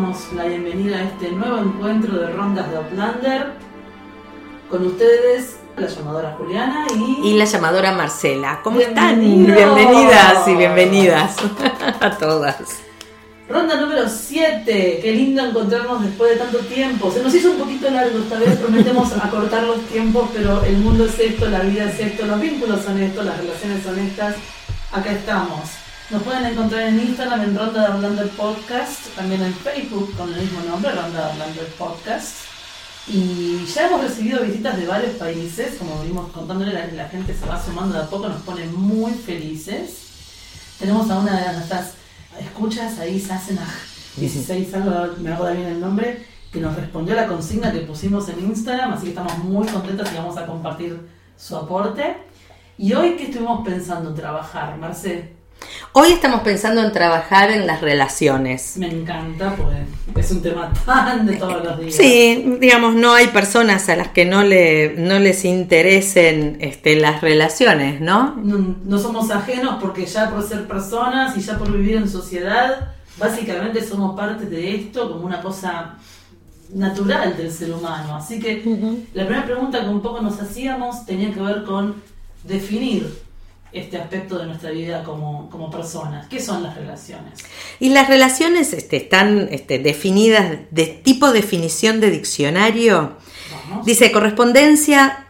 damos la bienvenida a este nuevo encuentro de rondas de Outlander. Con ustedes, la llamadora Juliana y... Y la llamadora Marcela. ¿Cómo están? Bienvenidos. Bienvenidas y bienvenidas a todas. Ronda número 7. Qué lindo encontrarnos después de tanto tiempo. Se nos hizo un poquito largo esta vez, prometemos acortar los tiempos, pero el mundo es esto, la vida es esto, los vínculos son esto, las relaciones son estas. Acá estamos. Nos pueden encontrar en Instagram en Ronda de Hablando el Podcast, también en Facebook con el mismo nombre, Ronda de Hablando el Podcast. Y ya hemos recibido visitas de varios países, como vimos contándole, la, la gente se va sumando de a poco, nos pone muy felices. Tenemos a una de nuestras escuchas ahí, Sassenach 16, algo, me hago bien el nombre, que nos respondió la consigna que pusimos en Instagram, así que estamos muy contentos y vamos a compartir su aporte. Y hoy, ¿qué estuvimos pensando en trabajar, Marce? Hoy estamos pensando en trabajar en las relaciones. Me encanta, pues es un tema tan de todos los días. Sí, digamos, no hay personas a las que no, le, no les interesen este, las relaciones, ¿no? No, no somos ajenos porque ya por ser personas y ya por vivir en sociedad, básicamente somos parte de esto como una cosa natural del ser humano. Así que la primera pregunta que un poco nos hacíamos tenía que ver con definir este aspecto de nuestra vida como, como personas. ¿Qué son las relaciones? Y las relaciones este, están este, definidas de tipo definición de diccionario. Vamos. Dice correspondencia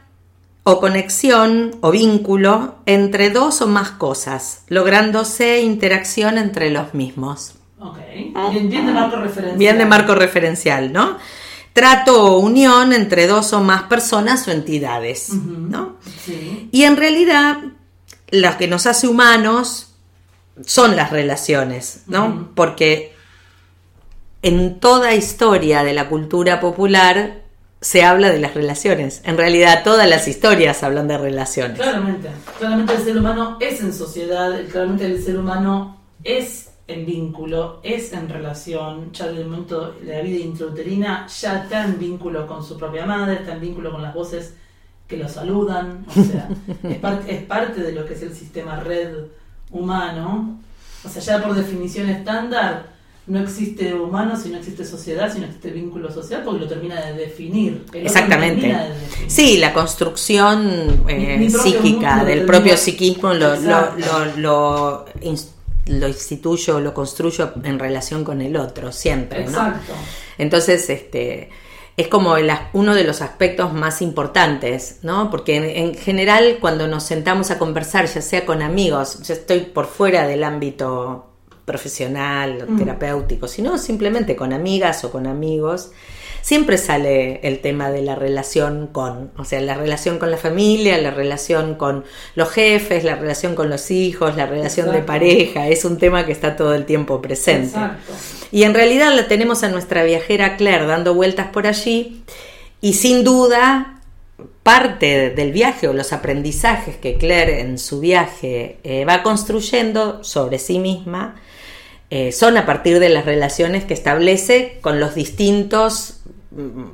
o conexión o vínculo entre dos o más cosas, lográndose interacción entre los mismos. Ok. Bien, bien de marco referencial. Bien de marco referencial, ¿no? Trato o unión entre dos o más personas o entidades. ¿no? Sí. Y en realidad, lo que nos hace humanos son las relaciones, ¿no? Porque en toda historia de la cultura popular se habla de las relaciones. En realidad, todas las historias hablan de relaciones. Claramente, claramente el ser humano es en sociedad, claramente el ser humano es en vínculo, es en relación, ya desde el momento de la vida intrauterina, ya está en vínculo con su propia madre, está en vínculo con las voces que lo saludan, o sea, es, parte es parte de lo que es el sistema red humano, o sea, ya por definición estándar, no existe humano si no existe sociedad, si no existe vínculo social, porque lo termina de definir. Exactamente. de definir. Sí, la construcción eh, Mi- mi propio psíquica del propio psiquismo lo, lo, lo, lo, ins- lo instituyo, lo construyo en relación con el otro, siempre, ¿no? Exacto. Entonces, este, es como el uno de los aspectos más importantes, ¿no? Porque en, en general cuando nos sentamos a conversar, ya sea con amigos, yo estoy por fuera del ámbito profesional, Mm. terapéutico, sino simplemente con amigas o con amigos, siempre sale el tema de la relación con, o sea, la relación con la familia, la relación con los jefes, la relación con los hijos, la relación de pareja, es un tema que está todo el tiempo presente. Exacto. Y en realidad la tenemos a nuestra viajera Claire dando vueltas por allí y sin duda parte del viaje o los aprendizajes que Claire en su viaje eh, va construyendo sobre sí misma eh, son a partir de las relaciones que establece con los distintos mm,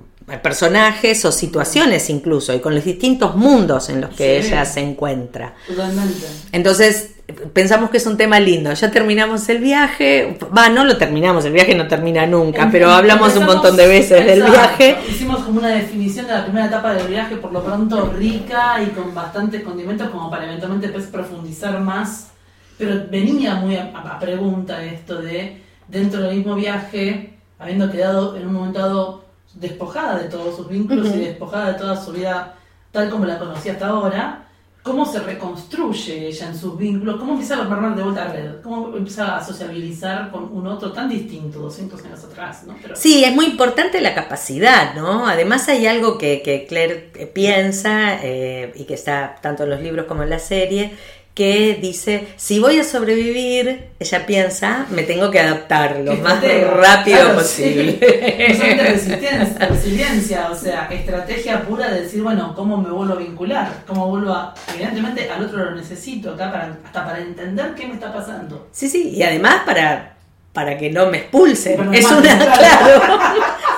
personajes o situaciones incluso y con los distintos mundos en los que Sí. ella se encuentra. Totalmente. Entonces, pensamos que es un tema lindo. Ya terminamos el viaje. Va, no lo terminamos, el viaje no termina nunca, pero hablamos un montón de veces del viaje. Hicimos como una definición de la primera etapa del viaje, por lo pronto rica y con bastantes condimentos, como para eventualmente profundizar más. Pero venía muy a, a pregunta esto de, dentro del mismo viaje, habiendo quedado en un momento dado despojada de todos sus vínculos y despojada de toda su vida tal como la conocía hasta ahora, cómo se reconstruye ella en sus vínculos, cómo empieza a armar de vuelta a red, cómo empieza a sociabilizar con un otro tan distinto 200 años atrás, ¿no? Pero- Sí, es muy importante la capacidad, ¿no? Además hay algo que, que Claire eh, piensa eh, y que está tanto en los libros como en la serie, que dice, si voy a sobrevivir, ella piensa, me tengo que adaptar lo más rápido Claro, posible. sí. No resistencia, resiliencia, o sea, estrategia pura de decir, bueno, ¿cómo me vuelvo a vincular? ¿Cómo vuelvo a...? Evidentemente al otro lo necesito acá para, hasta para entender qué me está pasando. Sí, sí, y además para, para que no me expulsen. Es maten, una, claro. claro.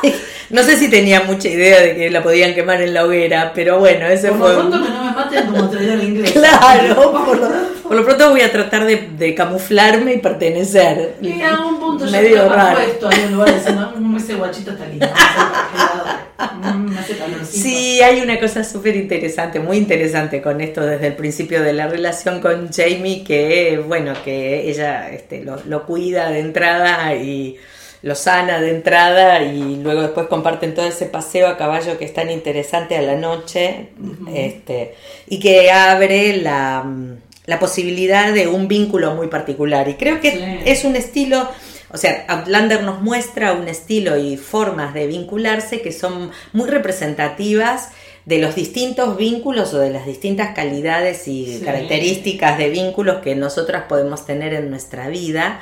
No sé si tenía mucha idea de que la podían quemar en la hoguera, pero bueno, ese por fue. Por lo pronto que no me maten como traidor inglés. Claro, por lo, por lo, pronto voy a tratar de, de camuflarme y pertenecer. Y a un punto Medio yo raro. puesto ahí en lugar diciendo, "Mm, ese guachito está lindo. Mm, me hace calorcito". Sí, hay una cosa súper interesante, muy interesante con esto desde el principio de la relación con Jamie, que bueno, que ella este, lo, lo cuida de entrada y lo sana de entrada y luego después comparten todo ese paseo a caballo que es tan interesante a la noche este, y que abre la, la posibilidad de un vínculo muy particular. Y creo que Sí. es un estilo, o sea, Outlander nos muestra un estilo y formas de vincularse que son muy representativas de los distintos vínculos o de las distintas calidades y Sí. características de vínculos que nosotras podemos tener en nuestra vida,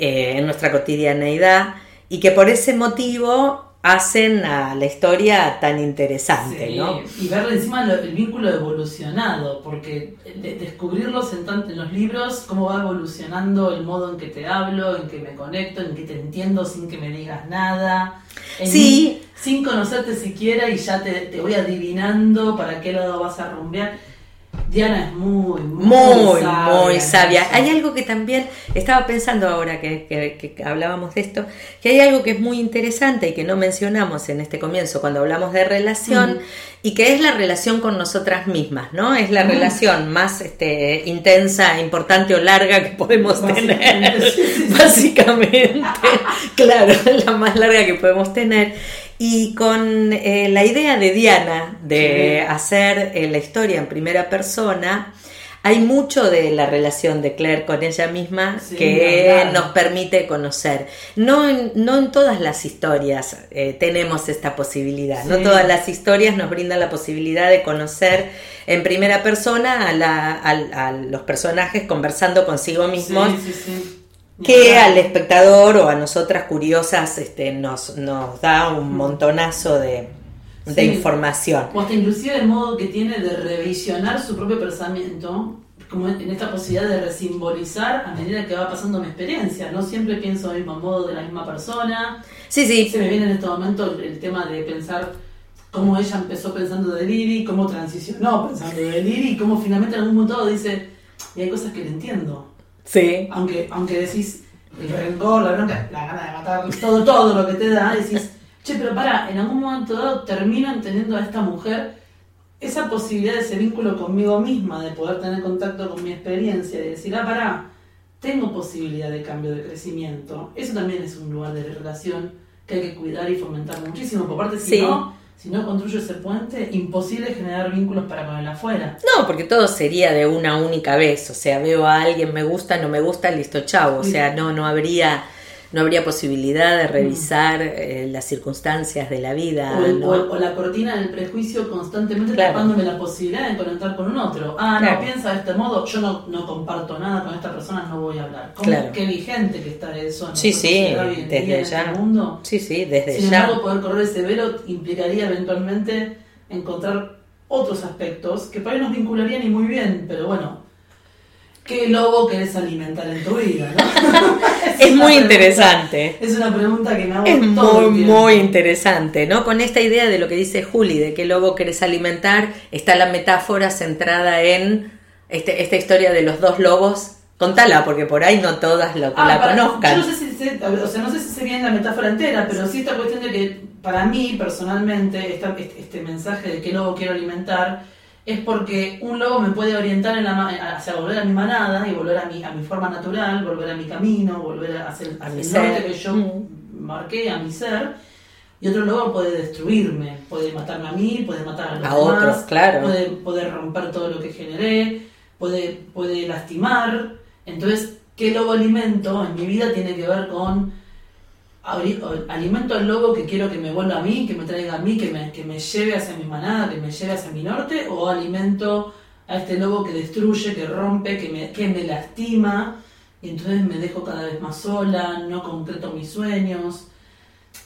eh, en nuestra cotidianeidad, y que por ese motivo hacen a la historia tan interesante, Sí, ¿no? Y ver encima lo- el vínculo evolucionado, porque de- descubrirlos en, tan- en los libros, cómo va evolucionando el modo en que te hablo, en que me conecto, en que te entiendo sin que me digas nada. Sí. sin conocerte siquiera y ya te, te voy adivinando para qué lado vas a rumbear. Diana es muy, muy, Muy, sabia. muy sabia. Hay algo que también estaba pensando ahora que, que- que hablábamos de esto, que hay algo que es muy interesante y que no mencionamos en este comienzo cuando hablamos de relación y que es la relación con nosotras mismas, ¿no? Es la relación más este, intensa, importante o larga que podemos tener. Básicamente, claro, la más larga que podemos tener. Y con eh, la idea de Diana de Sí. hacer eh, la historia en primera persona, hay mucho de la relación de Claire con ella misma Sí, que claro. nos permite conocer. No en, no en todas las historias eh, tenemos esta posibilidad, no todas las historias nos brindan la posibilidad de conocer en primera persona a, la- a los personajes conversando consigo mismos Sí, sí, sí. Que al espectador o a nosotras curiosas este, nos, nos da un montonazo de, de Sí. información. O hasta inclusive el modo que tiene de revisionar su propio pensamiento, como en esta posibilidad de resimbolizar a medida que va pasando mi experiencia. No siempre pienso del mismo modo de la misma persona. Sí, sí, Se me viene en este momento el, el tema de pensar cómo ella empezó pensando de Liri, cómo transicionó pensando de Liri cómo finalmente en algún momento dice, y hay cosas que le entiendo. Sí. Aunque, aunque decís el rencor, la bronca, la gana de matar, todo, todo lo que te da, decís, che, pero para, en algún momento dado termino entendiendo a esta mujer esa posibilidad de ese vínculo conmigo misma, de poder tener contacto con mi experiencia, de decir, ah, pará, tengo posibilidad de cambio, de crecimiento. Eso también es un lugar de relación que hay que cuidar y fomentar muchísimo. Por parte, si Sí. no, si no construyo ese puente, imposible generar vínculos para con el afuera. No, porque todo sería de una única vez. O sea, veo a alguien, me gusta, no me gusta, listo, chavo. O sea, no, no habría, no habría posibilidad de revisar eh, las circunstancias de la vida. O, el- ¿no? o- o la cortina del prejuicio constantemente Claro. tapándome la posibilidad de conectar con un otro. Ah, Claro. no, piensa de este modo, yo no, no comparto nada con esta persona, no voy a hablar. ¿Cómo, Claro. Qué vigente que está eso Sí, sí, desde ya. este mundo. Sí, sí, desde Sin ya. embargo, poder correr ese velo implicaría eventualmente encontrar otros aspectos que para ahí nos vincularían y muy bien, pero bueno, ¿qué lobo querés alimentar en tu vida? ¿no? Es muy pregunta- interesante. Es una pregunta que me hago Es todo muy, el muy interesante, ¿no? Con esta idea de lo que dice Juli, de qué lobo querés alimentar, está la metáfora centrada en este, esta historia de los dos lobos. Contala, porque por ahí no todas lo- Ah, la para- conozcan. Yo no sé si sé, o sea, no sé si sé bien la metáfora entera, pero sí esta cuestión de que para mí personalmente esta- este, este mensaje de qué lobo quiero alimentar es porque un lobo me puede orientar en la, hacia volver a mi manada y volver a mi, a mi forma natural, volver a mi camino, volver a hacer A el ser. norte que yo Mm. marqué, a mi ser. Y otro lobo puede destruirme, puede matarme a mí, puede matar a los A demás, otros, claro. puede, puede romper todo lo que generé, puede, puede lastimar. Entonces, ¿qué lobo alimento en mi vida tiene que ver con alimento al lobo que quiero que me vuelva a mí, que me traiga a mí, que me, que me lleve hacia mi manada, que me lleve hacia mi norte, o alimento a este lobo que destruye, que rompe, que me, que me lastima, y entonces me dejo cada vez más sola, no concreto mis sueños.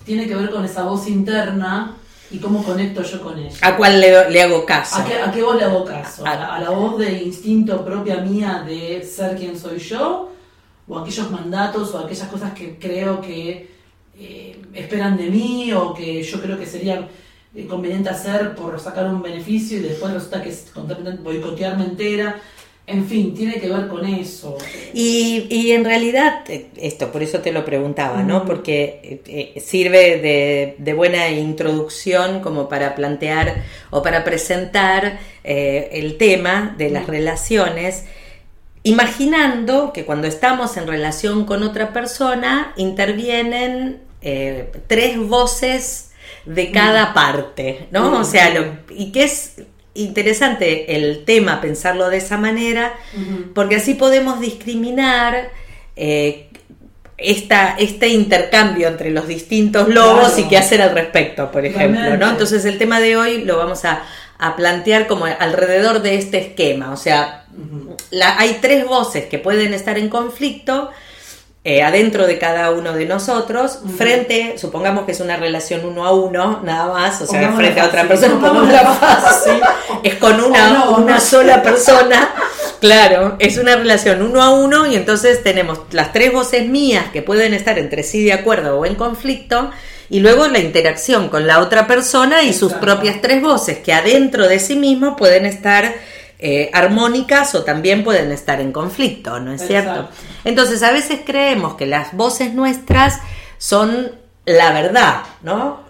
Tiene que ver con esa voz interna y cómo conecto yo con ella. ¿A cuál le, le hago caso? ¿A qué, a qué voz le hago caso? A- ¿A la, a la voz de instinto propia mía de ser quien soy yo? ¿O aquellos mandatos o aquellas cosas que creo que eh, esperan de mí o que yo creo que sería eh, conveniente hacer por sacar un beneficio y después resulta que es boicotearme entera. En fin, tiene que ver con eso. Y, y en realidad, eh, esto, por eso te lo preguntaba, ¿no? Porque eh, sirve de, de, buena introducción como para plantear o para presentar eh, el tema de las relaciones, imaginando que cuando estamos en relación con otra persona intervienen tres voces de cada parte, ¿no? O sea, lo, y que es interesante el tema, pensarlo de esa manera, porque así podemos discriminar eh, esta, este intercambio entre los distintos lobos y qué hacer al respecto, por ejemplo, ¿no? Entonces el tema de hoy lo vamos a, plantear como alrededor de este esquema, o sea, hay tres voces que pueden estar en conflicto, eh, adentro de cada uno de nosotros, frente, supongamos que es una relación uno a uno, nada más, o sea, frente a otra persona, es con una, una sola persona, claro, es una relación uno a uno y entonces tenemos las tres voces mías que pueden estar entre sí de acuerdo o en conflicto, y luego la interacción con la otra persona y sus propias tres voces que adentro de sí mismo pueden estar eh, armónicas o también pueden estar en conflicto, ¿no es cierto? Entonces a veces creemos que las voces nuestras son la verdad, ¿no?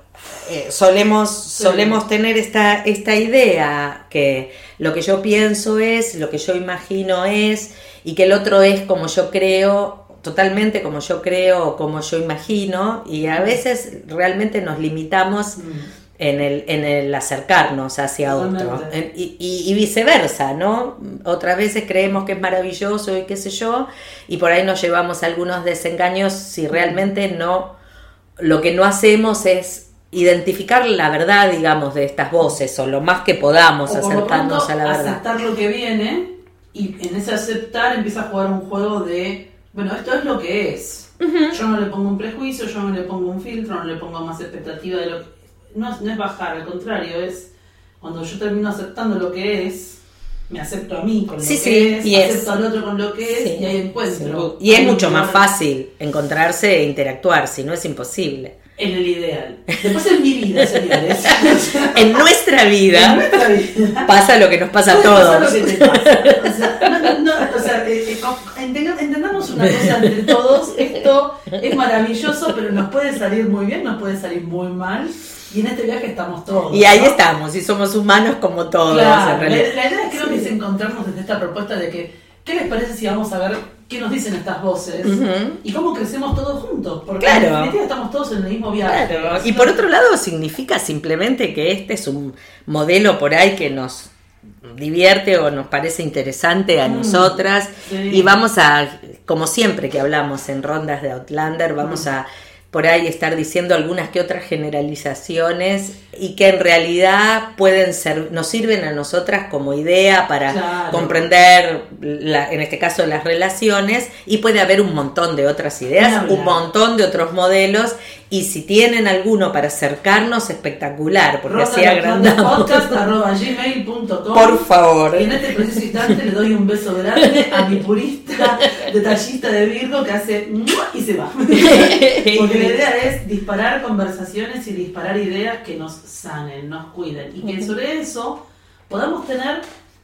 Eh, solemos, solemos tener esta, esta idea que lo que yo pienso es, lo que yo imagino es, y que el otro es como yo creo, totalmente como yo creo o como yo imagino, y a veces realmente nos limitamos. Mm en el, en el acercarnos hacia otro. y, viceversa, ¿no? Otras veces creemos que es maravilloso y qué sé yo, y por ahí nos llevamos algunos desengaños si realmente no, lo que no hacemos es identificar la verdad, digamos, de estas voces, o lo más que podamos acercarnos a la verdad. Aceptar lo que viene, y en ese aceptar empieza a jugar un juego de, bueno, esto es lo que es. Yo no le pongo un prejuicio, yo no le pongo un filtro, no le pongo más expectativa de lo que no, es bajar, al contrario, es cuando yo termino aceptando lo que es, me acepto a mí con lo que es, y acepto al otro con lo que es y ahí encuentro. Y es mucho más fácil encontrarse e interactuar, si no es imposible. En el ideal. Después en mi vida, señores. en nuestra vida, pasa lo que nos pasa a todos. O sea, eh, entendamos una cosa entre todos. Esto es maravilloso, pero nos puede salir muy bien, nos puede salir muy mal. Y en este viaje estamos todos. Y ahí estamos, y somos humanos como todos. la, idea creo que es encontrarnos desde esta propuesta de que, ¿qué les parece si vamos a ver qué nos dicen estas voces? Y cómo crecemos todos juntos. Porque en definitiva estamos todos en el mismo viaje. Y por otro lado, significa simplemente que este es un modelo por ahí que nos divierte o nos parece interesante a mm, nosotras y vamos a, como siempre que hablamos en rondas de Outlander, vamos mm. a por ahí estar diciendo algunas que otras generalizaciones y que en realidad pueden ser, nos sirven a nosotras como idea para comprender, en este caso, las relaciones y puede haber un montón de otras ideas, un montón de otros modelos y si tienen alguno para acercarnos, espectacular, porque así agrandamos. Por favor. Y en este preciso instante le doy un beso grande a mi purista detallista de Virgo que hace y se va. Porque la idea es disparar conversaciones y disparar ideas que nos sanen, nos cuiden y que sobre eso podamos tener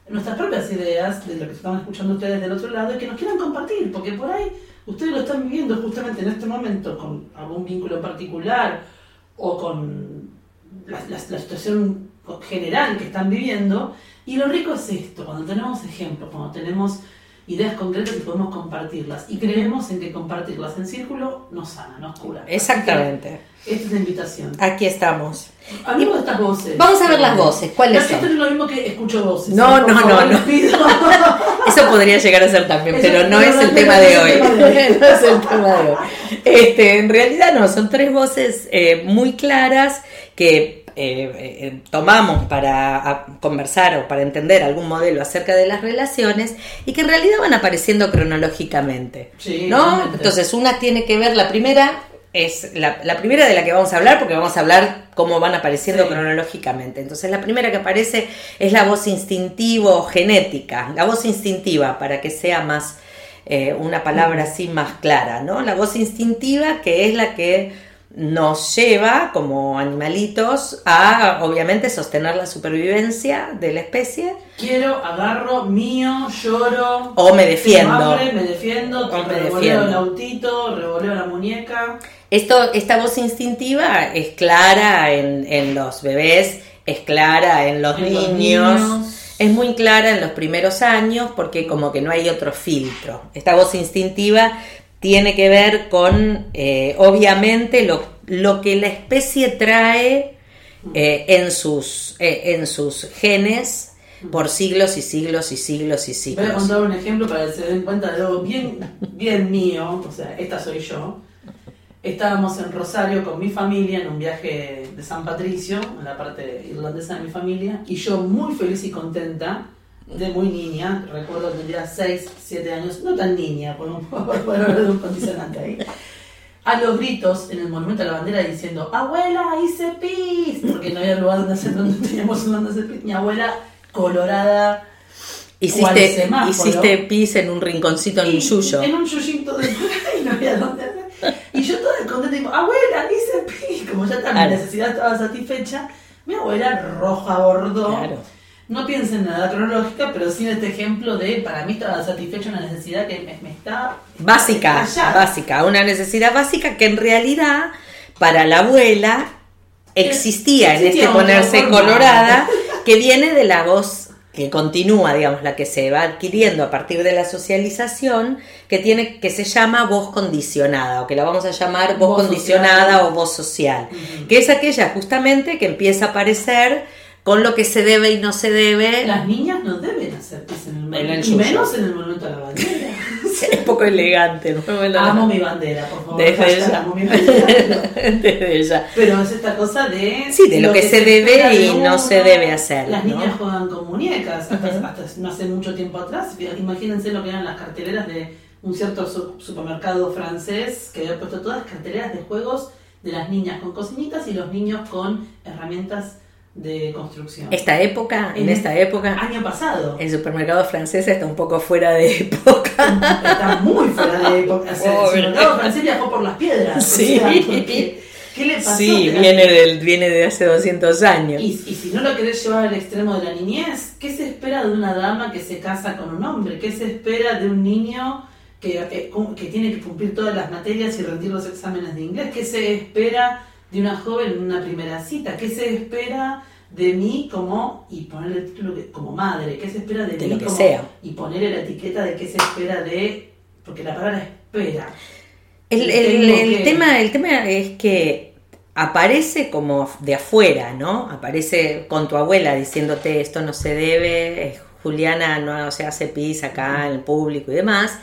nuestras propias ideas de lo que están escuchando ustedes del otro lado y que nos quieran compartir, porque por ahí ustedes lo están viviendo justamente en este momento con algún vínculo particular o con la, situación general que están viviendo. Y lo rico es esto, cuando tenemos ejemplos, cuando tenemos ideas concretas y podemos compartirlas. Y creemos en que compartirlas en círculo nos sana, nos cura. Exactamente. Esta es la invitación. Aquí estamos. Hablemos de estas voces. Vamos a ver las voces. ¿Cuáles son? Esto es lo mismo que escucho voces. No, no, no, no. Eso podría llegar a ser también, pero no, es el tema de hoy. no es el tema de hoy. Este, en realidad no, son tres voces eh, muy claras que eh, eh, tomamos para conversar o para entender algún modelo acerca de las relaciones y que en realidad van apareciendo cronológicamente. ¿no? Entonces, una tiene que ver, la primera es la, primera de la que vamos a hablar, porque vamos a hablar cómo van apareciendo cronológicamente. Entonces, la primera que aparece es la voz instintivo genética, la voz instintiva, para que sea más eh, una palabra así más clara, ¿no? La voz instintiva que es la que nos lleva como animalitos a obviamente sostener la supervivencia de la especie. Quiero, agarro, mío, lloro. O me defiendo. Hambre, me defiendo, O me revoleo defiendo. el autito, revoleo la muñeca. Esto, esta voz instintiva es clara en, en los bebés, es clara en los, En los niños, niños. es muy clara en los primeros años porque como que no hay otro filtro. Esta voz instintiva tiene que ver con, eh, obviamente, lo, lo que la especie trae eh, en, sus, eh, en sus genes por siglos y siglos y siglos y Voy a siglos. contar un ejemplo para que se den cuenta de algo bien, bien mío, o sea, esta soy yo. Estábamos en Rosario con mi familia en un viaje de San Patricio, en la parte irlandesa de mi familia, y yo muy feliz y contenta, de muy niña, recuerdo que tendría 6, 7 años, no tan niña, por un por hablar de un condicionante ahí, a los gritos en el monumento a la bandera diciendo, abuela, hice pis, porque no había lugar donde hacer, donde teníamos un donde hacer pis, mi abuela colorada, Hiciste, hiciste pis en un rinconcito en un y- yuyo. En un yuyito de y no había dónde hacer. Y yo toda contenta, digo, abuela, hice pis. Como ya está, mi necesidad estaba satisfecha, mi abuela roja bordó. Claro. No pienso en nada cronológica, pero sí en este ejemplo de, para mí estaba satisfecha una necesidad que me, me está... Básica, estallada. básica, una necesidad básica que en realidad para la abuela existía en Existía este ponerse colorada que viene de la voz que continúa, digamos, la que se va adquiriendo a partir de la socialización, que tiene, que se llama voz condicionada, o que la vamos a llamar voz, Voz condicionada social. o voz social, que es aquella justamente que empieza a aparecer con lo que se debe y no se debe. Las niñas no deben hacer pis en el En monumento, y menos en el monumento a la bandera. Es poco elegante, ¿no? Amo mi bandera, por favor. Desde ella. amo mi bandera. Desde ella. Pero es esta cosa de... Sí, de lo que se debe y de no se debe hacer, Las ¿no? niñas juegan con muñecas, hasta, hasta no hace mucho tiempo atrás. Imagínense lo que eran las carteleras de un cierto su- supermercado francés que había puesto todas carteleras de juegos de las niñas con cocinitas y los niños con herramientas de construcción. Esta época, en En esta época, Año pasado. el supermercado francés está un poco fuera de época. Está muy fuera de época. O sea, el Pobre. supermercado francés viajó por las piedras. Sí. O sea, porque, ¿Qué le pasó? Sí, Que la- viene, del, viene de hace 200 años. Y, y si no lo querés llevar al extremo de la niñez, ¿qué se espera de una dama que se casa con un hombre? ¿Qué se espera de un niño que, eh, cum- que tiene que cumplir todas las materias y rendir los exámenes de inglés? ¿Qué se espera de una joven en una primera cita? ¿Qué se espera de mí como, y ponerle el título que- como madre? ¿Qué se espera de, De mí lo que como, sea. y ponerle la etiqueta de qué se espera de, porque la palabra espera. El, el- tengo el que- tema, el tema es que aparece como de afuera, ¿no? Aparece con tu abuela diciéndote esto no se debe, Juliana no se hace pis acá en el público y demás.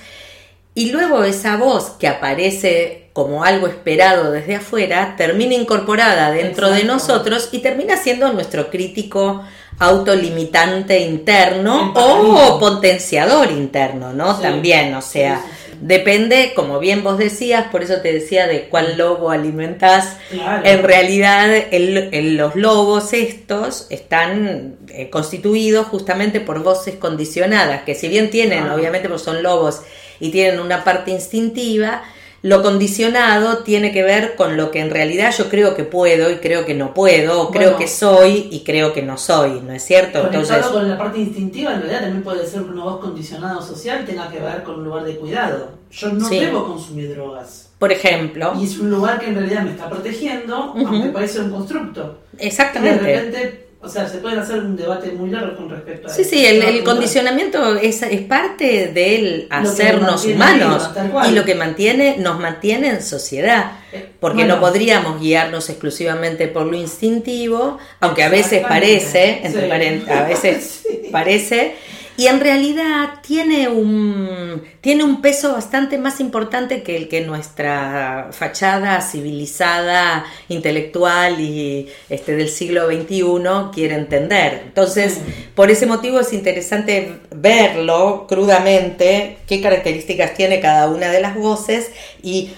Y luego esa voz que aparece como algo esperado desde afuera termina incorporada dentro de nosotros y termina siendo nuestro crítico autolimitante interno o potenciador interno, ¿no? Sí. También, o sea, depende, como bien vos decías, por eso te decía de cuál lobo alimentás. Claro. En realidad, el- el- los lobos estos están eh, constituidos justamente por voces condicionadas, que si bien tienen, Ah. obviamente, pues son lobos y tienen una parte instintiva, lo condicionado tiene que ver con lo que en realidad yo creo que puedo y creo que no puedo, o creo Bueno. que soy y creo que no soy, ¿no es cierto? Entonces, con la parte instintiva, en realidad también puede ser que una voz condicionada social tenga que ver con un lugar de cuidado. Yo no Sí. debo consumir drogas. por ejemplo, Y es un lugar que en realidad me está protegiendo, Ujú. aunque parece un constructo. Y de exactamente. repente, o sea, se puede hacer un debate muy largo con respecto a Sí, eso. sí, el, el condicionamiento es, es parte del hacernos humanos y lo que mantiene, nos mantiene en sociedad. Eh, Porque bueno. no podríamos guiarnos exclusivamente por lo instintivo, aunque a veces parece, entre Sí. paren- a veces Sí. parece, y en realidad tiene un, tiene un peso bastante más importante que el que nuestra fachada civilizada, intelectual y este, del siglo XXI quiere entender. Entonces, por ese motivo es interesante verlo crudamente, qué características tiene cada una de las voces y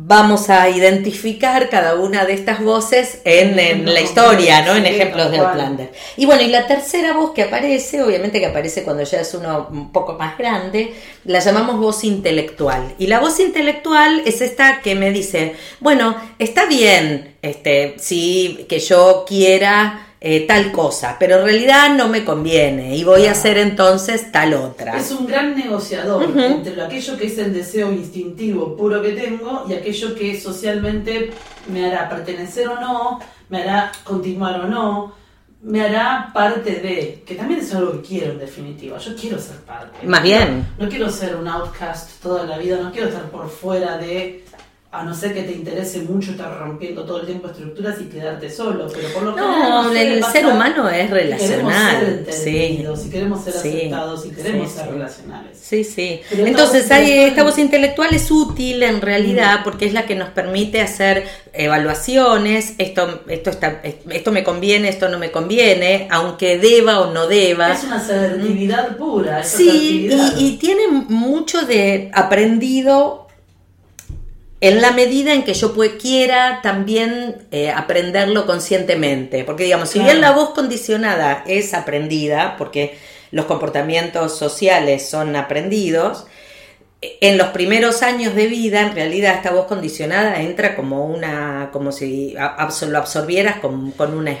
vamos a identificar cada una de estas voces en, en la historia, ¿no? En ejemplos cual. Plander. Y bueno, y la tercera voz que aparece, obviamente que aparece cuando ya es uno un poco más grande, la llamamos voz intelectual. Y la voz intelectual es esta que me dice, bueno, está bien, este, sí, que yo quiera eh, tal cosa, pero en realidad no me conviene y voy a hacer entonces tal otra. Es un gran negociador entre lo- aquello que es el deseo instintivo puro que tengo y aquello que socialmente me hará pertenecer o no, me hará continuar o no, me hará parte de, que también es algo que quiero en definitiva, yo quiero ser parte. Más bien. No quiero ser un outcast toda la vida, no quiero estar por fuera de, a no ser que te interese mucho estar rompiendo todo el tiempo estructuras y quedarte solo, pero por lo general No, el ser humano es que Queremos ser relacional. entendidos, Sí. queremos ser Sí, aceptados y queremos sí, ser relacionales. Sí, sí. Pero Entonces, hay, esta voz intelectual es útil en Mm. realidad porque es la que nos permite hacer evaluaciones, esto, esto, está, esto me conviene, esto no me conviene, aunque deba o no deba. Es una asertividad pura. es Sí, y tiene mucho de aprendido en la medida en que yo quiera también eh, aprenderlo conscientemente. Porque digamos, si bien la voz condicionada es aprendida, porque los comportamientos sociales son aprendidos, en los primeros años de vida, en realidad esta voz condicionada entra como una, como si absor- lo absorbieras con, con una Me da la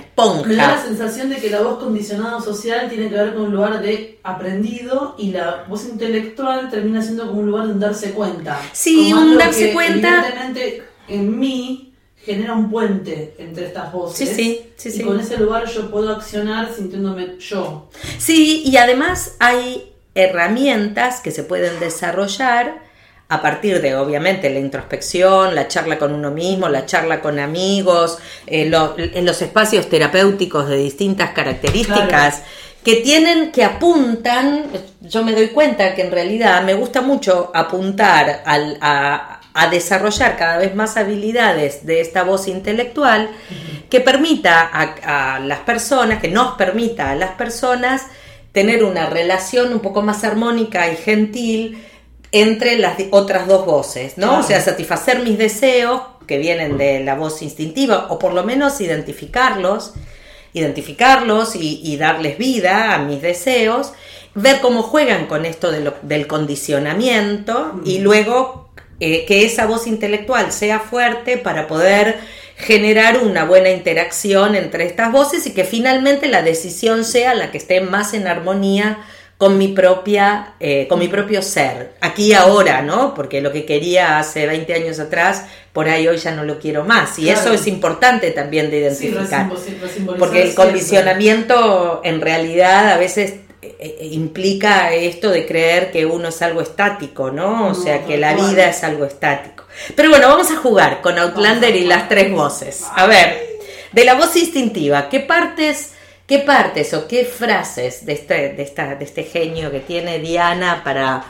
esponja. sensación de que la voz condicionada social tiene que ver con un lugar de aprendido y la voz intelectual termina siendo como un lugar de un darse cuenta. Sí, Como un darse que cuenta. Evidentemente en mí genera un puente entre estas voces. Sí, sí, sí, y sí. con ese lugar yo puedo accionar sintiéndome yo. Sí, y además hay herramientas que se pueden desarrollar a partir de, obviamente, la introspección, la charla con uno mismo, la charla con amigos, eh, lo- en los espacios terapéuticos de distintas características. que tienen, que apuntan, yo me doy cuenta que en realidad me gusta mucho apuntar al- a, a desarrollar cada vez más habilidades de esta voz intelectual que permita a, a las personas, que nos permita a las personas tener una relación un poco más armónica y gentil entre las otras dos voces, ¿no? Claro. O sea, satisfacer mis deseos que vienen de la voz instintiva o por lo menos identificarlos, identificarlos y, y darles vida a mis deseos, ver cómo juegan con esto de lo- del condicionamiento y luego eh, que esa voz intelectual sea fuerte para poder generar una buena interacción entre estas voces y que finalmente la decisión sea la que esté más en armonía con mi propia, eh, con mi propio ser, aquí ahora, ¿no? Porque lo que quería hace 20 años atrás, por ahí hoy ya no lo quiero más. Y Claro. eso es importante también de Sí, identificar. Porque el condicionamiento en realidad a veces implica esto de creer que uno es algo estático, ¿no? O sea, que la vida es algo estático. Pero bueno, vamos a jugar con Outlander y las tres voces. A ver, de la voz instintiva, ¿qué partes, qué partes o qué frases de este, de esta, de este genio que tiene Diana para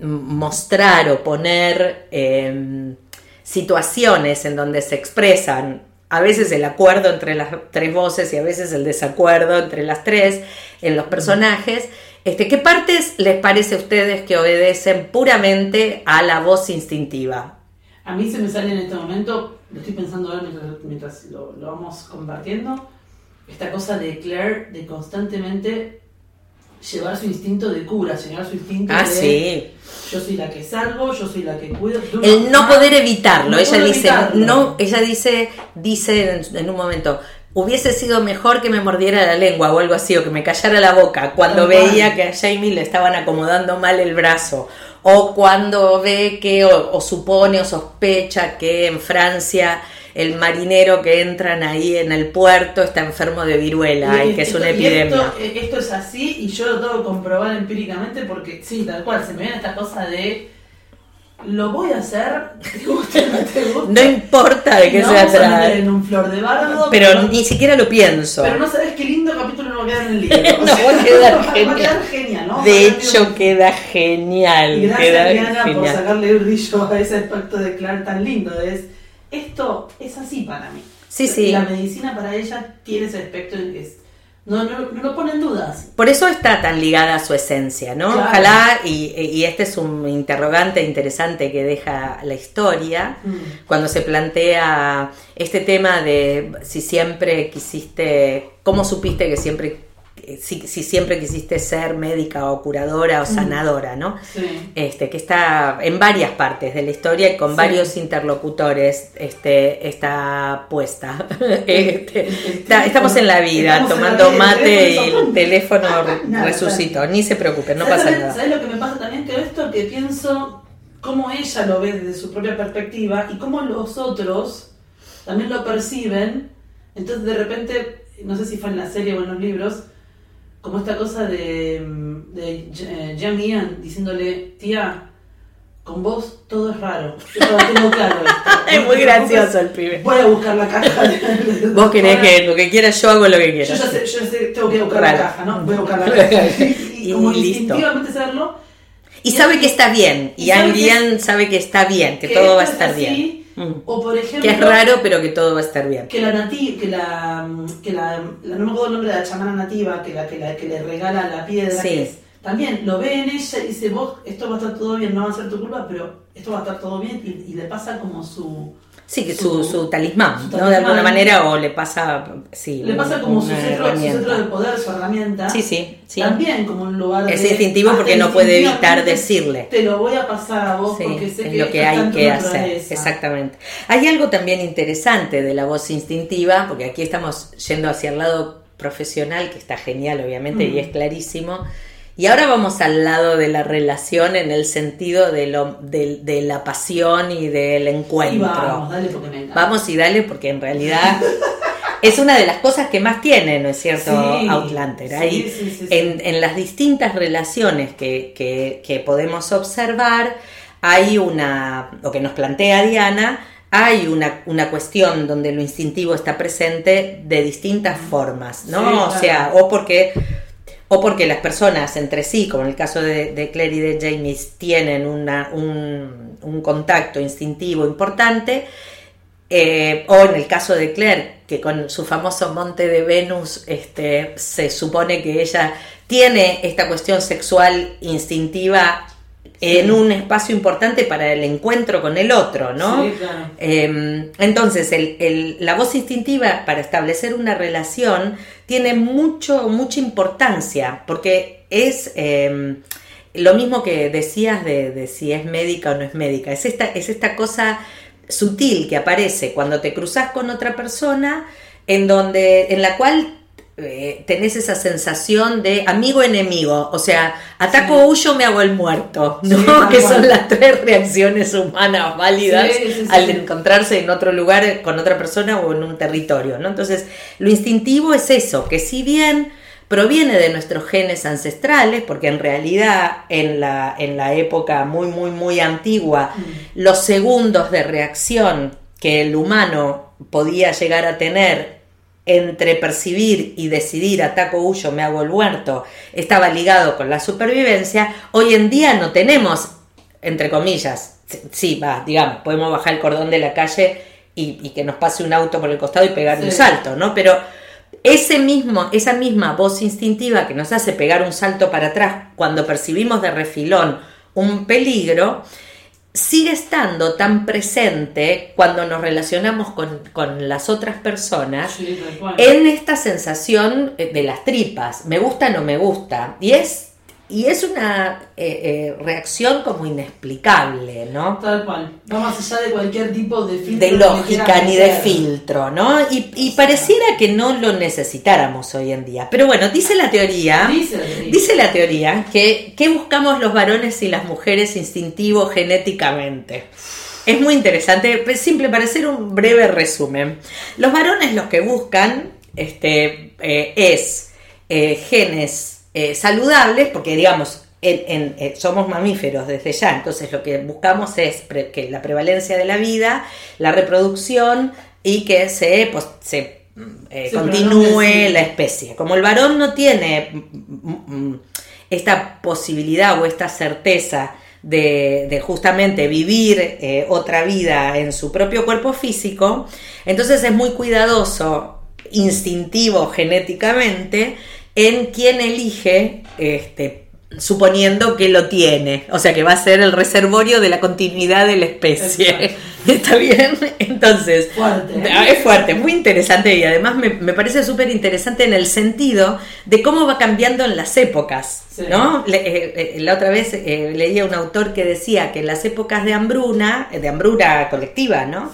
mostrar o poner em, situaciones en donde se expresan a veces el acuerdo entre las tres voces y a veces el desacuerdo entre las tres en los personajes. Este, ¿Qué partes les parece a ustedes que obedecen puramente a la voz instintiva? A mí se me sale en este momento, lo estoy pensando ahora mientras, mientras lo, lo vamos compartiendo, esta cosa de Claire de constantemente llevar su instinto de cura, llevar su instinto Ah, de sí. yo soy la que salvo, yo soy la que cuido. El no poder evitarlo. no ella dice, evitarlo. no, ella dice, dice en, en un momento, hubiese sido mejor que me mordiera la lengua o algo así, o que me callara la boca cuando veía que a Jamie le estaban acomodando mal el brazo, o cuando ve que, o, o supone o sospecha que en Francia el marinero que entran ahí en el puerto está enfermo de viruela y que es una epidemia. Esto, eh, esto es así y yo lo tengo que comprobar empíricamente porque sí, tal cual, se me viene esta cosa de lo voy a hacer, te guste o no te. No importa de qué no se vamos a meter trata, en un flor de bardo, pero ni siquiera lo pienso. Pero no sabes qué lindo capítulo nos va a quedar en el libro. No, va a quedar va a genial. quedar genial, ¿no? De hecho, queda genial. Y gracias queda Diana por genial. sacarle el brillo a ese aspecto de Clark tan lindo. Es, esto es así para mí. Sí, sí. La medicina para ella tiene ese aspecto, es no, no, no lo pone en dudas. Por eso está tan ligada a su esencia, ¿no? Claro. Ojalá, y, y este es un interrogante interesante que deja la historia, Mm. cuando se plantea este tema de si siempre quisiste, cómo supiste que siempre, si, si siempre quisiste ser médica o curadora o sanadora, ¿no? Sí. Este, que está en varias partes de la historia y con Sí. varios interlocutores este, está puesta. Este, está- estamos en la vida, Estamos en la tomando vida, mate el y el teléfono Nada, resucitó. Ni se preocupen, no ¿Sabes pasa nada. ¿Sabes lo que me pasa también? Que esto que pienso cómo ella lo ve desde su propia perspectiva y cómo los otros también lo perciben. Entonces de repente, no sé si fue en la serie o en los libros, como esta cosa de, de eh, Yang Ian diciéndole, tía, con vos todo es raro. Yo tengo claro esto. Es muy gracioso el pibe. Voy a buscar la caja. Vos querés que lo que quieras, yo hago lo que Yo quieras. ya sé, yo ya sé, tengo que buscar Raro. la caja, ¿no? Voy a buscar la caja. Y, y Y como listo. instintivamente hacerlo. Y sabe que está bien. Y Y sabe que Lian sabe que está bien, que que todo va a estar así, bien. Mm. O por ejemplo, Que es raro, pero que todo va a estar bien. que la nati, que la, que la, la- no me acuerdo el nombre de la chamana nativa, que la que, la, que le regala la piedra, Sí. que es- también lo ve en ella y dice, vos, esto va a estar todo bien, no va a ser tu culpa, pero esto va a estar todo bien y, y le pasa como su... Sí, que su, su talismán, ¿no? De alguna manera, o le pasa, sí, Le pasa como su centro, su centro de poder, su herramienta. Sí, sí, sí. También como un lugar Es de- instintivo porque no puede evitar decirle. Te lo voy a pasar a vos Sí, porque sé es que lo que hay que hacer, exactamente. Hay algo también interesante de la voz instintiva, porque aquí estamos yendo hacia el lado profesional, que está genial obviamente Mm. y es clarísimo, y ahora vamos al lado de la relación en el sentido de, lo, de, de la pasión y del encuentro. vamos, dale porque me encanta. Vamos y dale, porque en realidad es una de las cosas que más tiene, ¿no es cierto, Sí, Outlander? Ahí, sí. En, en las distintas relaciones que, que- que podemos observar, hay una, o que nos plantea Diana, hay una, una cuestión donde lo instintivo está presente de distintas formas, ¿no? Sí, O sea, o porque o porque las personas entre sí, como en el caso de, de Claire y de James, tienen una- un, un contacto instintivo importante, eh, o en el caso de Claire, que con su famoso monte de Venus este, se supone que ella tiene esta cuestión sexual instintiva en un espacio importante para el encuentro con el otro, ¿no? Sí, claro. Eh, entonces, el- el- la voz instintiva para establecer una relación tiene mucho, mucha importancia, porque es eh, lo mismo que decías de, de si es médica o no es médica, es esta, es esta cosa sutil que aparece cuando te cruzas con otra persona, en donde, en la cual eh, tenés esa sensación de amigo enemigo, o sea, ataco o huyo, me hago el muerto, ¿no? Sí, que cual. son las tres reacciones humanas válidas Sí, sí, sí, al sí. encontrarse en otro lugar con otra persona o en un territorio, ¿no? Entonces, lo instintivo es eso, que si bien proviene de nuestros genes ancestrales, porque en realidad en la, en la época muy, muy, muy antigua, los segundos de reacción que el humano podía llegar a tener entre percibir y decidir ataco huyo, me hago el muerto, estaba ligado con la supervivencia, hoy en día no tenemos, entre comillas, sí, va, digamos, podemos bajar el cordón de la calle y, y que nos pase un auto por el costado y pegar un salto, ¿no? Pero ese mismo, esa misma voz instintiva que nos hace pegar un salto para atrás cuando percibimos de refilón un peligro, sigue estando tan presente cuando nos relacionamos con, con las otras personas Sí, en esta sensación de las tripas, me gusta no me gusta, y es, y es una eh, eh, reacción como inexplicable, ¿no? Tal cual. Va más allá de cualquier tipo de filtro. de lógica ni de filtro, ¿no? Y, y pareciera que no lo necesitáramos hoy en día. Pero bueno, dice la teoría, Dice la teoría. dice la teoría que, que buscamos los varones y las mujeres instintivo genéticamente. Es muy interesante, pues, simple para hacer un breve resumen. Los varones lo que buscan este, eh, es genes eh, saludables, porque digamos, en- en- eh, somos mamíferos desde ya, entonces lo que buscamos es pre- que la prevalencia de la vida, la reproducción y que se, pues, se eh, Se continúe sí. la especie. Como el varón no tiene mm, mm, mm, esta posibilidad o esta certeza de, de justamente vivir eh, otra vida en su propio cuerpo físico, entonces es muy cuidadoso instintivo genéticamente en quien elige este, suponiendo que lo tiene, o sea que va a ser el reservorio de la continuidad de la especie. ¿Está bien? Entonces, ¿eh? es fuerte, muy interesante y además me, parece súper interesante en el sentido de cómo va cambiando en las épocas. ¿no? Eh, eh, la otra vez leía un autor que decía que las épocas de hambruna, de hambruna colectiva, ¿no?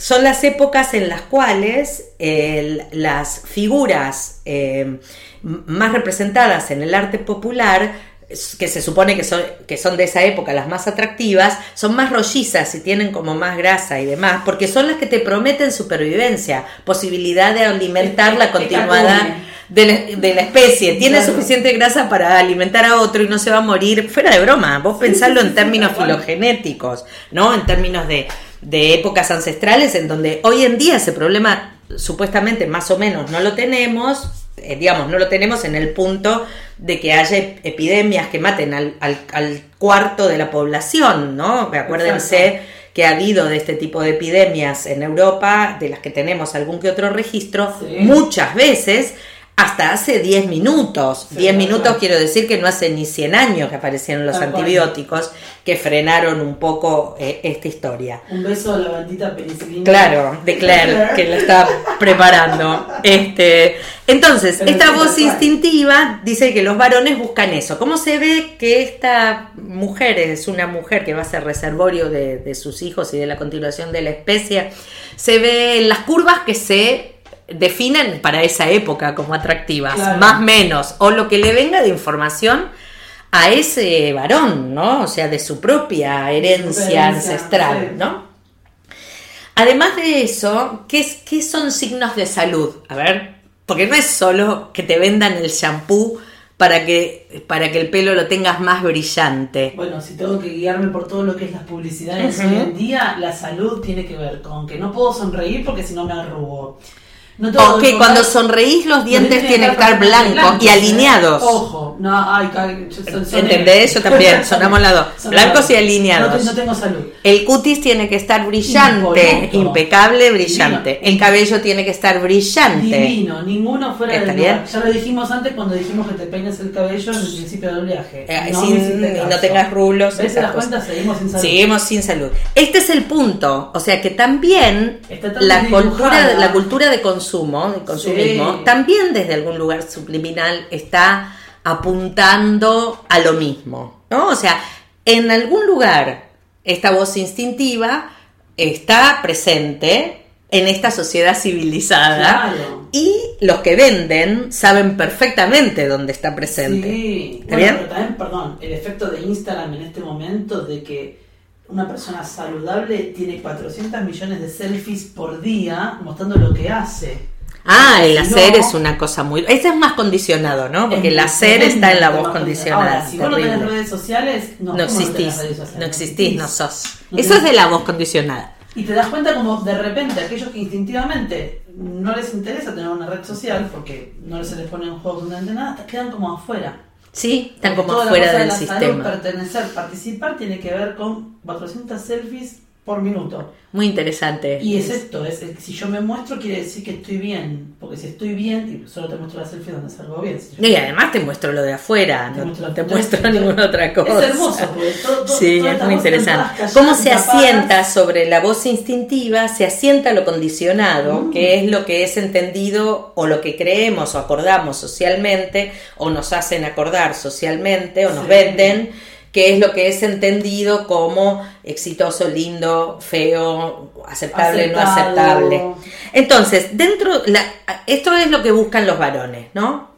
Son las épocas en las cuales las figuras más representadas en el arte popular, que se supone que son, que son de esa época las más atractivas, son más rollizas y tienen como más grasa y demás, porque son las que te prometen supervivencia, posibilidad de alimentar la continuidad de la, especie. Tiene suficiente grasa para alimentar a otro y no se va a morir. Fuera de broma, vos pensarlo en términos filogenéticos, ¿no? En términos de, de épocas ancestrales, en donde hoy en día ese problema supuestamente más o menos no lo tenemos, eh, digamos, no lo tenemos en el punto de que haya epidemias que maten al, al, cuarto de la población, ¿no? Acuérdense que ha habido de este tipo de epidemias en Europa, de las que tenemos algún que otro registro, muchas veces hasta hace 10 minutos. 10 minutos quiero decir que no hace ni 100 años que aparecieron los antibióticos que frenaron un poco eh, esta historia. Un beso a la bandita penicilina. Claro, de Claire, que la está preparando. Este, entonces, esta voz instintiva dice que los varones buscan eso. ¿Cómo se ve que esta mujer es una mujer que va a ser reservorio de, de sus hijos y de la continuación de la especie? Se ve en las curvas que se definen para esa época como atractivas, más menos, o lo que le venga de información a ese varón, ¿no? O sea, de su propia herencia, ancestral, ¿no? Además de eso, ¿qué, ¿qué son signos de salud? A ver, porque no es solo que te vendan el shampoo para que, para que el pelo lo tengas más brillante. Bueno, si tengo que guiarme por todo lo que es las publicidades hoy en día, la salud tiene que ver con que no puedo sonreír porque si no me arrugo o que cuando sonreís los dientes tienen que estar blancos y alineados. Ojo, no, ay, ¿Entendés? Yo también, sonamos la dos. Blancos y alineados. No, tengo salud. El cutis tiene que estar brillante, impecable, brillante. El cabello tiene que estar brillante. Divino, ninguno fuera de lugar. Ya lo dijimos antes cuando dijimos que te peines el cabello en el principio del viaje. Eh, no, sin, no tengas rulos. ¿Ves las cuentas? Seguimos sin salud. Seguimos sin salud. Este es el punto. O sea que también la cultura, la cultura de consumo consumo, del consumismo, también desde algún lugar subliminal está apuntando a lo mismo, ¿no? O sea, en algún lugar esta voz instintiva está presente en esta sociedad civilizada y los que venden saben perfectamente dónde está presente. Sí, ¿Está bien? Pero también, perdón, el efecto de Instagram en este momento de que una persona saludable tiene 400 millones de selfies por día mostrando lo que hace. Ah, el hacer es una cosa muy... Ese es más condicionado, ¿no? Porque el hacer está en la voz condicionada. Ahora, si vos no tenés redes sociales, no, no existís. No, existís, no sos. Eso es de la voz condicionada. Y te das cuenta como de repente aquellos que instintivamente no les interesa tener una red social porque no se les pone en juego absolutamente nada, quedan como afuera. Sí, están como afuera del sistema. pertenecer, participar tiene que ver con 400 selfies por minuto. Muy interesante. Y es esto, es, si yo me muestro quiere decir que estoy bien, porque si estoy bien, solo te muestro la selfie donde salgo bien. y además te muestro lo de afuera, no te muestro ninguna otra cosa. Es hermoso, porque todo, sí, es muy interesante. Cómo se asienta sobre la voz instintiva, se asienta lo condicionado, mm. que es lo que es entendido o lo que creemos o acordamos socialmente, o nos hacen acordar socialmente, o nos venden que es lo que es entendido como exitoso, lindo, feo, aceptable, no aceptable. Entonces, dentro, esto es lo que buscan los varones, ¿no?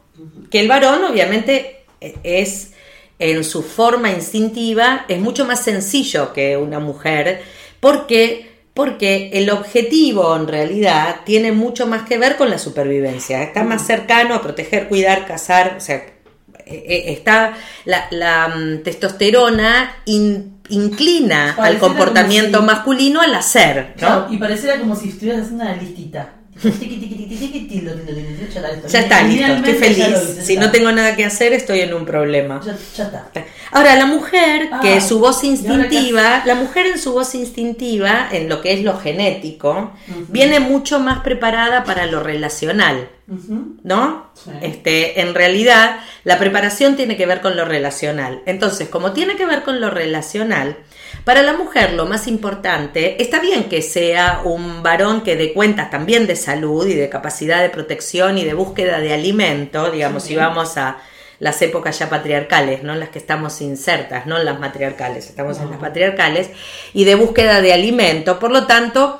Que el varón obviamente es en su forma instintiva, es mucho más sencillo que una mujer, porque porque el objetivo en realidad tiene mucho más que ver con la supervivencia, está más cercano a proteger, cuidar, cazar, o sea, está la, mm, testosterona inclina al comportportamiento masculino al hacer. y pareciera como si estuvieras haciendo una listita. Ya está, listo, estoy feliz. Si no tengo nada que hacer, estoy en un problema. Ya, está. Ahora, la mujer, que Ah, su voz ¿y ahora qué instintiva, la mujer en su voz instintiva, en lo que es lo genético, viene mucho más preparada para lo relacional. ¿no? Este, en realidad, la preparación tiene que ver con lo relacional. Entonces, como tiene que ver con lo relacional, para la mujer lo más importante, está bien que sea un varón que dé cuentas también de salud y de capacidad de protección y de búsqueda de alimento, digamos, si vamos a las épocas ya patriarcales, no en las que estamos insertas, no en las matriarcales, estamos en las patriarcales, y de búsqueda de alimento. Por lo tanto,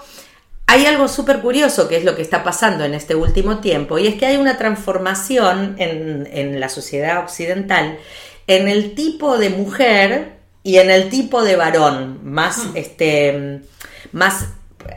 hay algo súper curioso que es lo que está pasando en este último tiempo, y es que hay una transformación en, en la sociedad occidental en el tipo de mujer y en el tipo de varón más, Hmm. este, más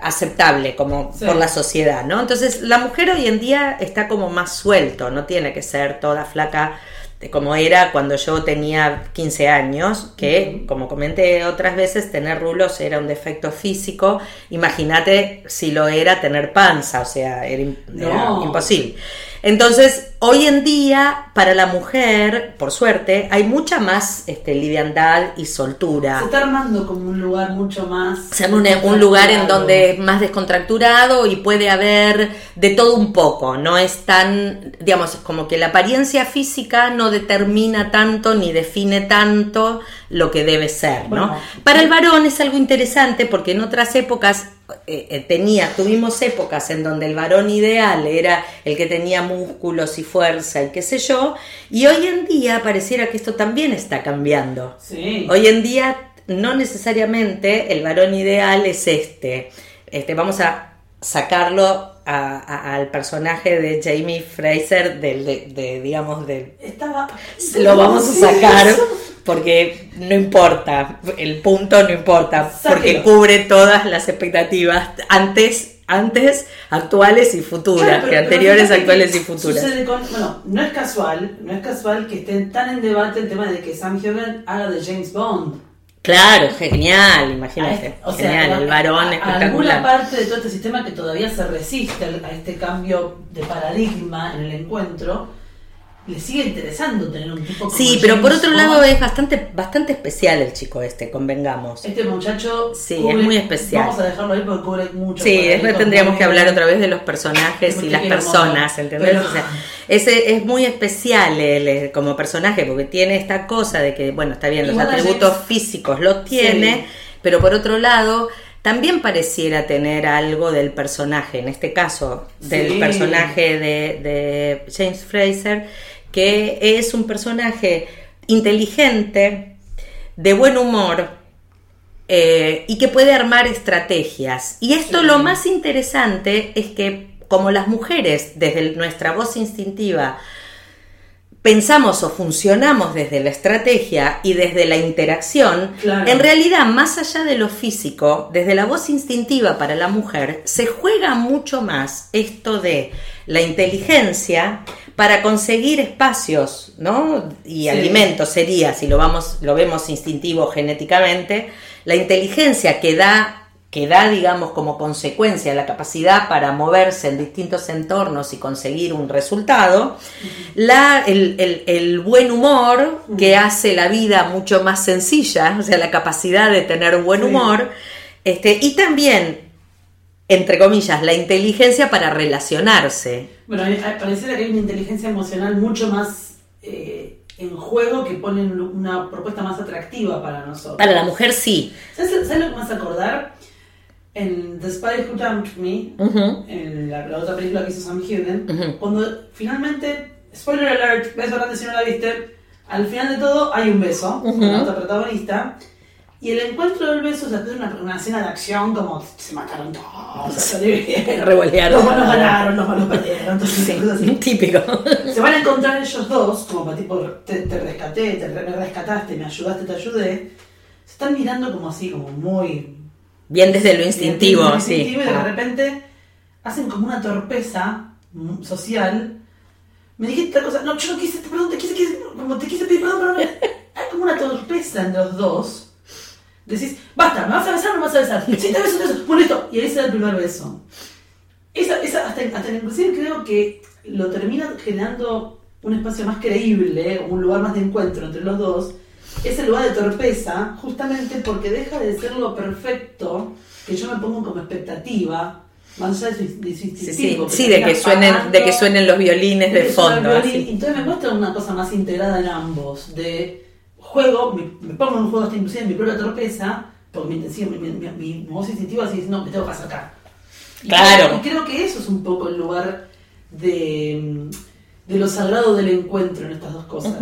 aceptable como Sí. por la sociedad, ¿no? Entonces la mujer hoy en día está como más suelto, no tiene que ser toda flaca de como era cuando yo tenía 15 años, que como comenté otras veces, tener rulos era un defecto físico, imagínate si lo era tener panza, o sea, era, imposible. Entonces, hoy en día, para la mujer, por suerte, hay mucha más este, liviandad y soltura. Se está armando como un lugar mucho más. Se llama un, un lugar en donde es más descontracturado y puede haber de todo un poco. No es tan, digamos, como que la apariencia física no determina tanto ni define tanto lo que debe ser, ¿no? Bueno. Para el varón es algo interesante porque en otras épocas eh, eh, tenía, tuvimos épocas en donde el varón ideal era el que tenía músculos y fuerza y qué sé yo, y hoy en día pareciera que esto también está cambiando. Sí. Hoy en día no necesariamente el varón ideal es este. Este, vamos a sacarlo a- a- al personaje de Jamie Fraser del, de, de, digamos, del Estaba. lo vamos a sacar porque no importa, el punto no importa, porque cubre todas las expectativas antes, antes, actuales y futuras, Claro, pero- que pero anteriores, actuales y futuras. con- bueno, no es casual, no es casual que estén tan en debate el tema de que Sam Hogan haga de James Bond. Claro, genial, imagínate, A- o sea, genial, el varón a alguna espectacular. parte de todo este sistema que todavía se resiste a este cambio de paradigma en el encuentro, le sigue interesando tener un tipo como Sí, pero por otro Bond. lado es bastante, bastante especial el chico este, convengamos. Este muchacho Sí, es muy especial. Vamos a dejarlo ahí porque cubre mucho. Sí, después tendríamos que hablar otra vez de los personajes y las personas. ¿entendés? Pero- O sea, ese es muy especial él eh, como personaje porque tiene esta cosa de que, bueno, está bien, los atributos físicos los tiene, Sí. pero por otro lado también pareciera tener algo del personaje, en este caso del Sí. personaje de, de James Fraser, que es un personaje inteligente, de buen humor, eh, y que puede armar estrategias. Y esto Sí. lo más interesante es que como las mujeres, desde el- nuestra voz instintiva, pensamos o funcionamos desde la estrategia y desde la interacción, Claro. en realidad, más allá de lo físico, desde la voz instintiva para la mujer, se juega mucho más esto de la inteligencia para conseguir espacios, ¿no? Y Sí. alimentos sería, si lo vamos, lo vemos instintivo genéticamente, la inteligencia que da que da, digamos, como consecuencia la capacidad para moverse en distintos entornos y conseguir un resultado, la, el, el- el buen humor que hace la vida mucho más sencilla, o sea, la capacidad de tener buen Sí. humor, este, y también, entre comillas, la inteligencia para relacionarse. Bueno, a a- pareciera que hay una inteligencia emocional mucho más eh, en juego que ponen una propuesta más atractiva para nosotros. Para la mujer sí. ¿Sabes, sabes lo que me hace acordar? En The Spy Who Dumped Me, Ujú. en la, la otra película que hizo Sam Heughan, Ujú. cuando finalmente, spoiler alert, beso grande si no la viste, al final de todo hay un beso con la Ujú. otra protagonista. Y el encuentro del beso se hace una, una escena de acción como se mataron todos, bien. Revolearon. Los buenos ganaron, los malos perdieron, entonces cosas así. Típico. Se van a encontrar ellos dos, como para tipo, te, te rescaté, te me rescataste, me ayudaste, te ayudé. Se están mirando como así, como muy Bien desde lo instintivo, muy sí. instintivo, y de repente hacen como una torpeza social. Me dijiste tal cosa, no, yo no quise, perdón, te quise, quise- como te quise pedir perdón, perdón. Hay como una torpeza entre los dos. Decís, basta, ¿me vas a besar o no me vas a besar? Sí, te beso, te beso. Bueno, listo. Y ahí se da el primer beso. Esa, esa- hasta, hasta inclusive creo que lo termina generando un espacio más creíble, un lugar más de encuentro entre los dos, ese lugar de torpeza, justamente porque deja de ser lo perfecto que yo me pongo como expectativa, más allá de su, de su Sí, sí, sí, de que suenen, de que suenen los violines de fondo. violín, entonces me muestra una cosa más integrada en ambos, de juego, me, me pongo en un juego hasta inclusive en mi propia torpeza, porque mi intención, mi, mi, mi- voz instintiva así dice, no, me tengo que acercar. Y Claro. creo- y creo que eso es un poco el lugar de, de lo sagrado del encuentro en estas dos cosas,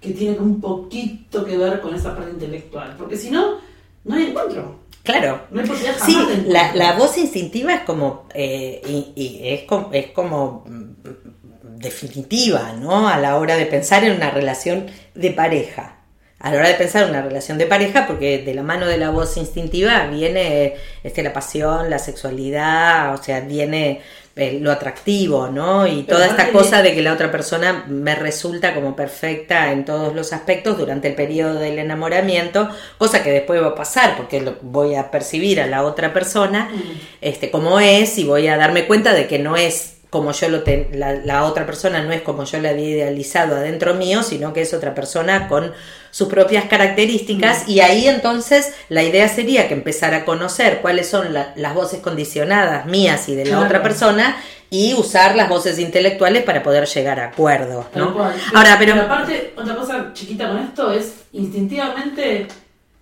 que tiene un poquito que ver con esa parte intelectual, porque si no, no hay encuentro, Claro. no hay posibilidad jamás Sí, de la, la voz instintiva es como, eh, y, y es como, es como mm, definitiva, ¿no? A la hora de pensar en una relación de pareja. A la hora de pensar en una relación de pareja, porque de la mano de la voz instintiva viene este, la pasión, la sexualidad, o sea, viene eh, lo atractivo, ¿no? Y Pero toda esta cosa de que la otra persona me resulta como perfecta en todos los aspectos durante el periodo del enamoramiento, cosa que después va a pasar, porque lo voy a percibir a la otra persona Mm. este, como es y voy a darme cuenta de que no es como yo lo ten- la, la otra persona no es como yo la había idealizado adentro mío, sino que es otra persona con sus propias características y ahí entonces la idea sería que empezar a conocer cuáles son la- las voces condicionadas mías y de la Claro. otra persona y usar las voces intelectuales para poder llegar a acuerdos, ¿no? cual. Ahora, pero, aparte, otra cosa chiquita con esto es, instintivamente,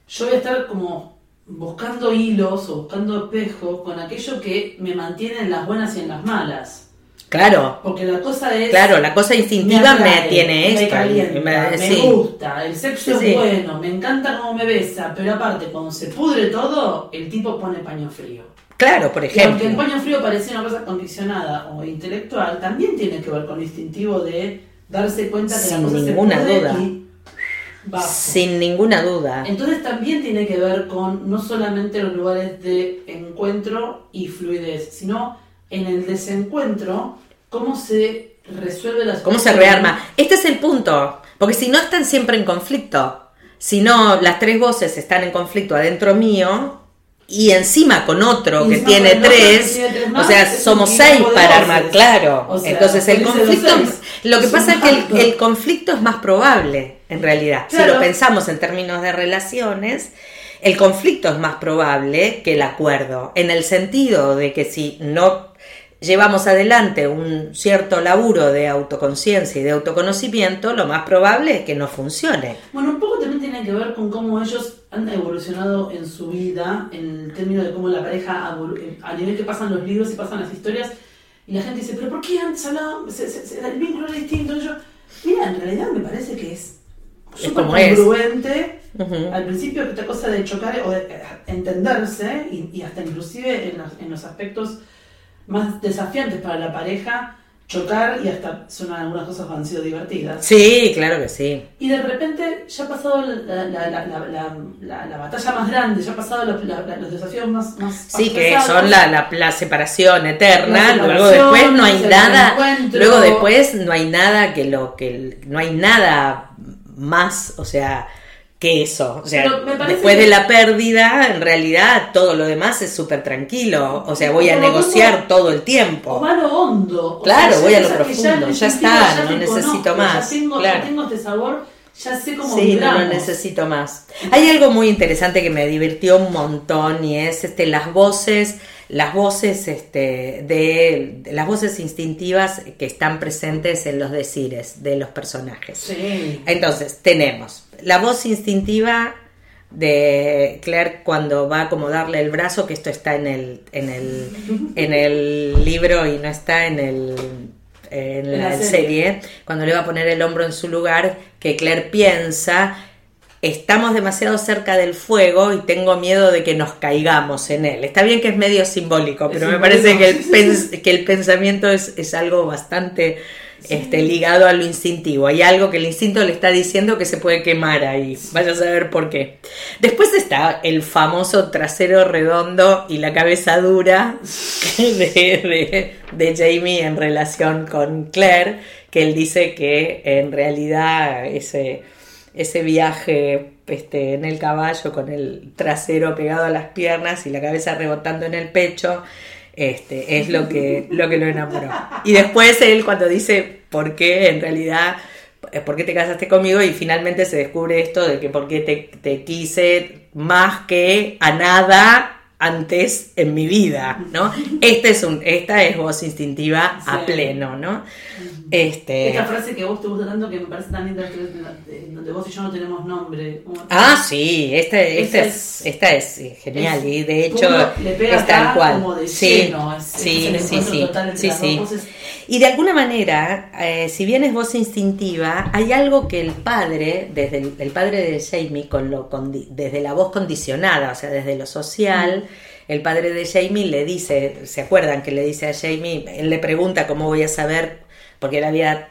yo voy a estar como buscando hilos o buscando espejos con aquello que me mantiene en las buenas y en las malas. Claro, Porque la cosa es... claro, la cosa instintiva me, atrae, tiene me esto. calienta, me- me, sí. gusta, el sexo Sí, es bueno, me encanta cómo me besa, pero aparte, cuando se pudre todo, el tipo pone paño frío. Claro, por Y aunque el ejemplo. paño frío parecía una cosa condicionada o intelectual, también tiene que ver con lo instintivo de darse cuenta que Sin la cosa ninguna se pudre duda. y bajo. Sin ninguna duda. Entonces también tiene que ver con no solamente los lugares de encuentro y fluidez, sino en el desencuentro, cómo se resuelve la ¿Cómo se rearma? Este es el punto, porque si no están siempre en conflicto, si no las tres voces están en conflicto adentro mío y encima con otro que tiene que tres, tiene tres o sea, somos seis para voces. armar, claro. O sea, Entonces el conflicto, lo que pasa es que el, el conflicto es más probable, en realidad. Si lo pensamos en términos de relaciones, el conflicto es más probable que el acuerdo, en el sentido de que si no llevamos adelante un cierto laburo de autoconciencia y de autoconocimiento, lo más probable es que no funcione. Bueno, un poco también tiene que ver con cómo ellos han evolucionado en su vida, en el término de cómo la pareja, eh, a nivel que pasan los libros y pasan las historias, y la gente dice, pero ¿por qué antes hablaban, se- se- se- el vínculo era distinto? Y yo, mira, en realidad me parece que es súper congruente. Ujú. Al principio, esta cosa de chocar o de eh, entenderse, y, y hasta inclusive en los, en los aspectos más desafiantes para la pareja, chocar y hasta son algunas cosas que han sido divertidas. Sí, claro que sí. Y de repente ya ha pasado la, la- la- la- la- la- la batalla más grande, ya ha pasado los, desafíos más, más Sí, que son la, separación eterna, luego después no hay nada, luego después no hay nada que lo que no hay nada más, o sea, que eso, o sea, parece después de la pérdida, en realidad todo lo demás es súper tranquilo, o sea, voy a negociar todo el O tiempo. va a lo hondo. O Claro, sea, voy a lo profundo, ya está, ya no necesito conozco, más, Ya tengo, claro. ya tengo este sabor, ya sé cómo Sí, no lo necesito más. Hay algo muy interesante que me divirtió un montón y es este las voces, las voces este de, de las voces instintivas que están presentes en los decires de los personajes. Sí. Entonces, tenemos la voz instintiva de Claire cuando va a acomodarle el brazo, que esto está en el, en el, en el libro y no está en el en la, la serie. serie. cuando le va a poner el hombro en su lugar, que Claire piensa, estamos demasiado cerca del fuego y tengo miedo de que nos caigamos en él. Está bien que es medio simbólico, Es pero me parece que el, sí, sí, que el pensamiento es, es algo bastante este, ligado a lo instintivo. Hay algo que el instinto le está diciendo que se puede quemar ahí. Vaya a saber por qué. Después está el famoso trasero redondo y la cabeza dura de, de, de Jamie en relación con Claire, que él dice que en realidad ese, ese viaje este, en el caballo con el trasero pegado a las piernas y la cabeza rebotando en el pecho Este, es lo que, lo que lo enamoró. Y después él cuando dice por qué en realidad por qué te casaste conmigo y finalmente se descubre esto de que por qué te, te quise más que a nada antes en mi vida, ¿no? Este es un, esta es voz instintiva a pleno, ¿no? Este... Esta frase que vos te gusta tanto que me parece tan linda, donde vos y yo no tenemos nombre. Ah, sí, esta, esta, es, esta es genial y de hecho es tal cual. Como de sí, sí, sí, sí, sí, Y de alguna manera, eh, si bien es voz instintiva, hay algo que el padre, desde el, padre de Jamie, con lo, desde la voz condicionada, o sea, desde lo social, el padre de Jamie le dice, ¿se acuerdan que le dice a Jamie? Él le pregunta cómo voy a saber porque él había,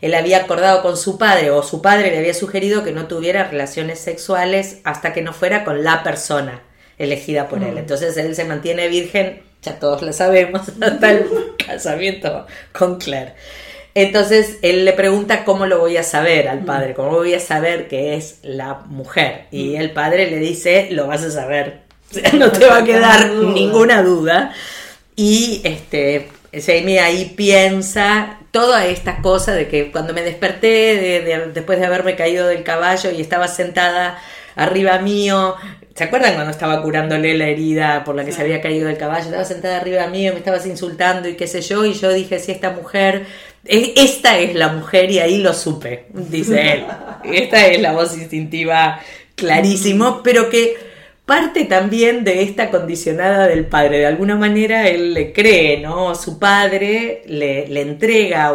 él había acordado con su padre o su padre le había sugerido que no tuviera relaciones sexuales hasta que no fuera con la persona elegida por él. Entonces él se mantiene virgen, ya todos lo sabemos, hasta el casamiento con Claire. Entonces él le pregunta cómo lo voy a saber al padre, cómo voy a saber que es la mujer. Y mm. el padre le dice, lo vas a saber, no te va a quedar ninguna duda. Y este, Jamie ahí piensa toda esta cosa de que cuando me desperté después de haberme caído del caballo y estaba sentada arriba mío, ¿se acuerdan cuando estaba curándole la herida por la que se había caído del caballo? Estaba sentada arriba mío, me estabas insultando y qué sé yo, y yo dije, si esta mujer, esta es la mujer y ahí lo supe, dice él. Esta es la voz instintiva clarísimo, pero que parte también de esta condicionada del padre. De alguna manera él le cree, ¿no? Su padre le, le entrega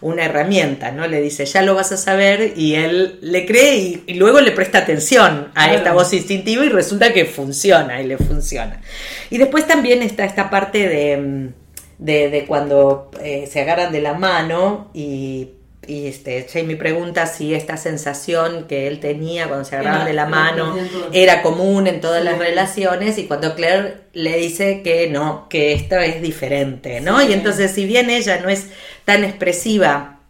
una herramienta, ¿no? Le dice, ya lo vas a saber, y él le cree y, luego le presta atención a esta voz instintiva y resulta que funciona y le funciona. Y después también está esta parte de, de, cuando eh, se agarran de la mano y y este, Jamie pregunta si esta sensación que él tenía cuando se agarraban de la mano era común en todas las relaciones y cuando Claire le dice que no, que esto es diferente, ¿no? Y entonces si bien ella no es tan expresiva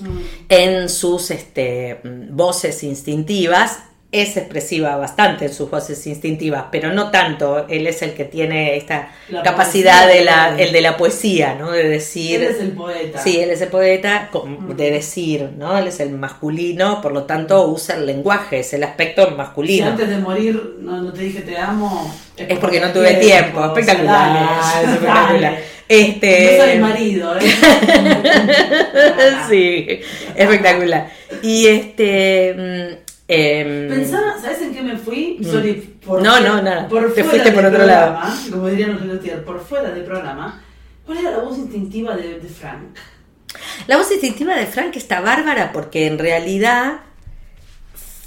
mm. en sus este, voces instintivas, es expresiva bastante en sus voces instintivas, pero no tanto. Él es el que tiene esta capacidad de la, el de la poesía, ¿no? De decir. Él es el poeta. Sí, él es el poeta de decir, ¿no? Él es el masculino, por lo tanto usa el lenguaje, es el aspecto masculino. Si antes de morir no, te dije te amo. Es porque, no tuve tiempo. Espectacular. espectacular. Este... No soy marido, ¿eh? sí, espectacular. Y este Em, Pensaba, ¿sabes en qué me fui? Mm. Sorry, por no, no, nada. Te fuiste por otro lado. Como dirían los por fuera del programa. ¿Cuál era la voz instintiva de, Frank? La voz instintiva de Frank está bárbara porque en realidad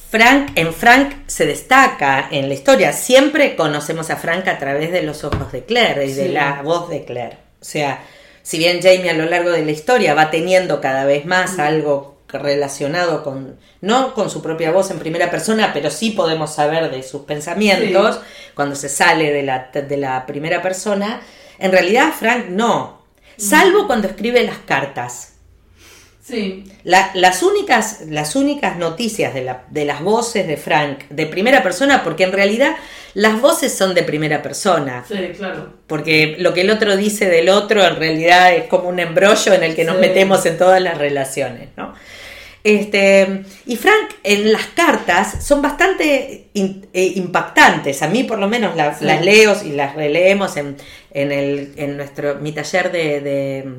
Frank, en Frank se destaca en la historia. Siempre conocemos a Frank a través de los ojos de Claire y de la voz de Claire. O sea, si bien Jamie a lo largo de la historia va teniendo cada vez más mm. algo relacionado con, no con su propia voz en primera persona, pero sí podemos saber de sus pensamientos cuando se sale de la, de la primera persona. En realidad, Frank no, salvo mm. cuando escribe las cartas. Sí. las, únicas, las únicas noticias de, la, de, las voces de Frank de primera persona, porque en realidad las voces son de primera persona. Sí, claro. Porque lo que el otro dice del otro en realidad es como un embrollo en el que nos metemos en todas las relaciones, ¿no? Este, y Frank en las cartas son bastante eh, impactantes. A mí por lo menos las leo y las releemos en, en, el, en nuestro, mi taller de, de,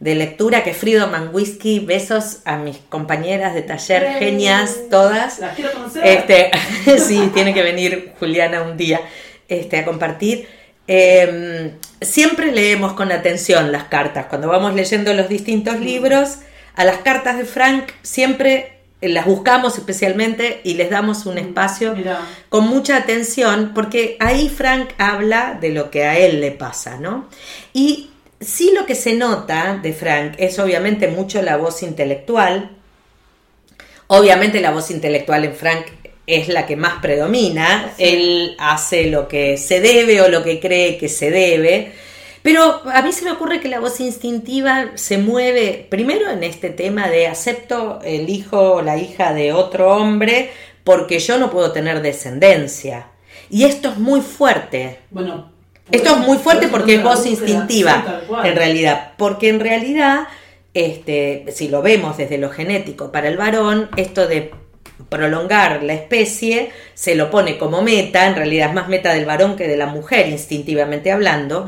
lectura que Frido Manwisky. Besos a mis compañeras de taller, genias todas. Las quiero conocer. Este, sí, tiene que venir Juliana un día este, a compartir. Em, siempre leemos con atención las cartas. Cuando vamos leyendo los distintos libros a las cartas de Frank siempre las buscamos especialmente y les damos un mm, espacio con mucha atención porque ahí Frank habla de lo que a él le pasa, ¿no? Y sí lo que se nota de Frank es obviamente mucho la voz intelectual. Obviamente la voz intelectual en Frank es la que más predomina. Él hace lo que se debe o lo que cree que se debe pero a mí se me ocurre que la voz instintiva se mueve primero en este tema de acepto el hijo o la hija de otro hombre porque yo no puedo tener descendencia. Y esto es muy fuerte. Bueno, Esto es muy fuerte porque es voz instintiva, en realidad. Porque en realidad, este, si lo vemos desde lo genético para el varón, esto de prolongar la especie se lo pone como meta, en realidad es más meta del varón que de la mujer, instintivamente hablando.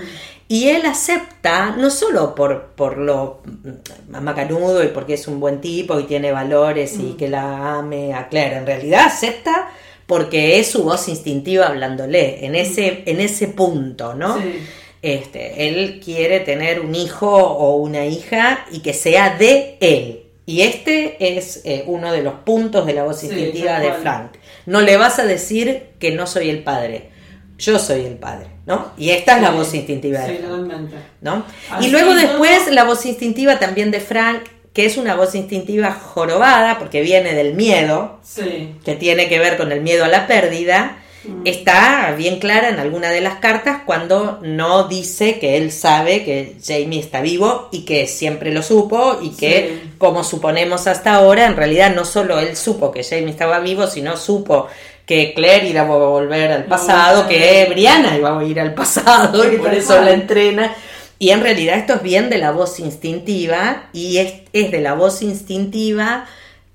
Y él acepta, no solo por, por lo mm, macanudo y porque es un buen tipo y tiene valores y que la ame a Claire, en realidad acepta porque es su voz instintiva hablándole, en ese, en ese punto, ¿no? Sí. Este, él quiere tener un hijo o una hija y que sea de él. Y este es eh, uno de los puntos de la voz Sí, instintiva de. Frank. No le vas a decir que no soy el padre. Yo soy el padre, ¿no? Y esta es la Sí, voz instintiva de Sí, Frank, totalmente. ¿no? Y luego después la voz instintiva también de Frank, que es una voz instintiva jorobada, porque viene del miedo, Sí. que tiene que ver con el miedo a la pérdida, Mm. está bien clara en alguna de las cartas cuando no dice que él sabe que Jamie está vivo y que siempre lo supo y que, Sí. como suponemos hasta ahora, en realidad no solo él supo que Jamie estaba vivo, sino supo que Claire iba a volver al pasado, que Brianna iba a ir al pasado y por eso la entrena. Y en realidad esto es bien de la voz instintiva y es, es de la voz instintiva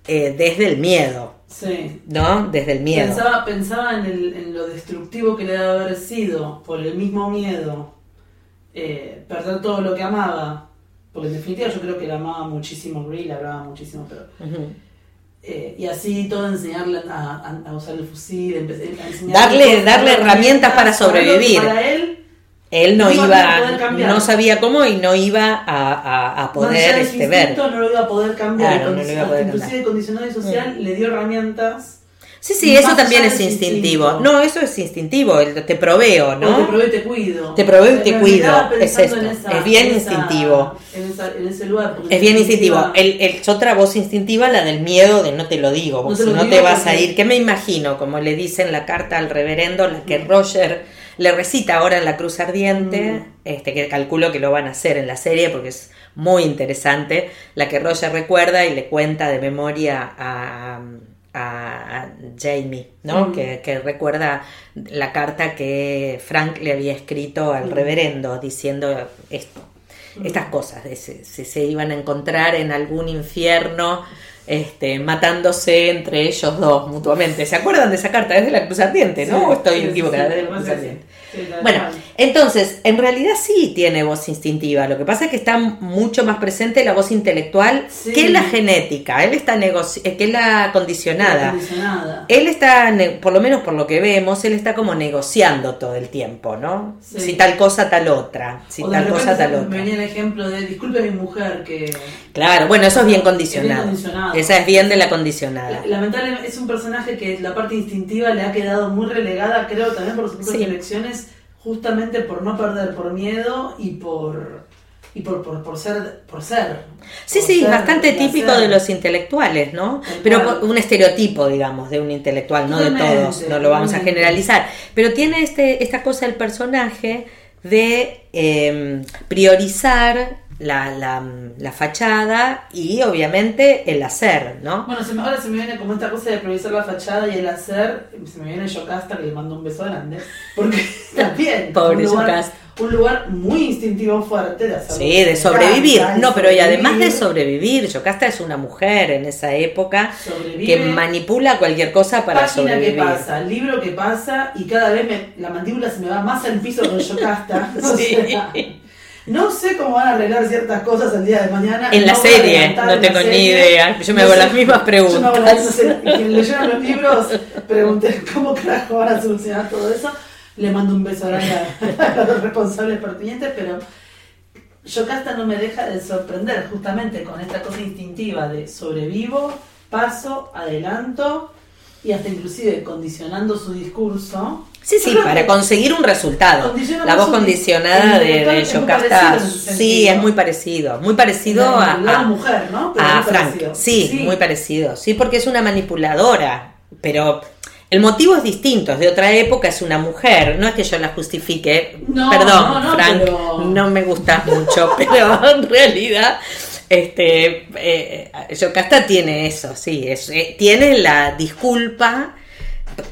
eh, desde el miedo. Sí. ¿no? Desde el miedo. Pensaba, pensaba en, el- en lo destructivo que le debe haber sido por el mismo miedo eh, perder todo lo que amaba. Porque en definitiva yo creo que la amaba muchísimo, Brie la amaba muchísimo, pero. Ujú. eh, y así todo enseñarle a, a- a usar el fusil, a enseñarle Darle- darle herramientas para sobrevivir. Para él, Él no No iba no sabía cómo y no iba a, a- a poder su este, ver. no lo iba a poder cambiar. Claro, no lo iba a poder inclusive cambiar. condicionado social le dio herramientas. Sí, sí, eso también es instintivo. instinto. No, eso es instintivo, el- te proveo, ¿no? ¿no? te proveo y te cuido. Te proveo y te cuido, es esto, esa- es bien en esa- instintivo. En, esa- en ese lugar. Es bien en instintivo. El, el- es otra voz instintiva, la del miedo de no te lo digo, No porque te si no te vas a ir. ¿Qué me imagino? Como le dice en la carta al reverendo, la que Roger le recita ahora en la Cruz Ardiente, Mm. este que calculo que lo van a hacer en la serie porque es muy interesante, la que Roger recuerda y le cuenta de memoria a, a- Jamie, ¿no? Mm. Que, que recuerda la carta que Frank le había escrito al Mm. reverendo diciendo esto estas cosas, de se, se, se iban a encontrar en algún infierno, este, matándose entre ellos dos mutuamente. ¿Se acuerdan de esa carta? Es de la Cruz Ardiente, ¿no? Sí, ¿O estoy sí, equivocada? sí, de la Cruz Ardiente. Bueno, entonces, en realidad sí tiene voz instintiva. Lo que pasa es que está mucho más presente la voz intelectual Sí. que la genética. Él está negoci que la condicionada. Condicionada. Él está, por lo menos por lo que vemos, él está como negociando todo el tiempo, ¿no? Sí. Si tal cosa, tal otra. Si O tal cosa, tal me otra. venía el ejemplo de, disculpe mi mujer, que Claro, bueno, eso es bien Es bien condicionado. condicionado. Esa es bien de la condicionada. lamentablemente es un personaje que la parte instintiva le ha quedado muy relegada, creo, también por sus propias Sí. elecciones, justamente por no perder, por miedo y por y por, por, por ser por ser. Sí, Por sí, ser bastante típico de los intelectuales, ¿no? Tal Pero cual. un estereotipo, digamos, de un intelectual, no de todos, no lo vamos a generalizar. Pero tiene este, esta cosa el personaje de eh, priorizar la, la, la fachada y obviamente el hacer, ¿no? Bueno, se me- ahora se me viene como esta cosa de priorizar la fachada y el hacer, se me viene Yocasta que le mando un beso grande, porque también Pobre un lugar, un lugar muy instintivo fuerte de hacer Sí, de sobrevivir. No, pero y además de sobrevivir, Yocasta es una mujer en esa época que manipula cualquier cosa para Página sobrevivir. que pasa, libro que pasa y cada vez me- la mandíbula se me va más al piso con Yocasta. O Sí. sea, no sé cómo van a arreglar ciertas cosas el día de mañana. En la No serie, no tengo ni idea. Yo me hago las mismas preguntas. Yo me hago las- no sé, quien leyeron los libros, pregunté cómo carajo van a solucionar todo eso. Le mando un beso grande a, a los responsables pertinentes, pero Yocasta no me deja de sorprender justamente con esta cosa instintiva de sobrevivo, paso, adelanto y hasta inclusive condicionando su discurso. Sí, sí, para conseguir un resultado. La voz condicionada de, de Yocasta, sí, es muy parecido. Muy parecido La- a, la a- mujer, ¿no? Pero a Frank. Sí, Sí. muy parecido. Sí, porque es una manipuladora. Pero el motivo es distinto. Es de otra época, es una mujer. No es que yo la justifique. No, Perdón, no, no, Frank, pero- no me gustas mucho. pero en realidad. Este, eh, Yocasta tiene eso, sí, es, eh, tiene la disculpa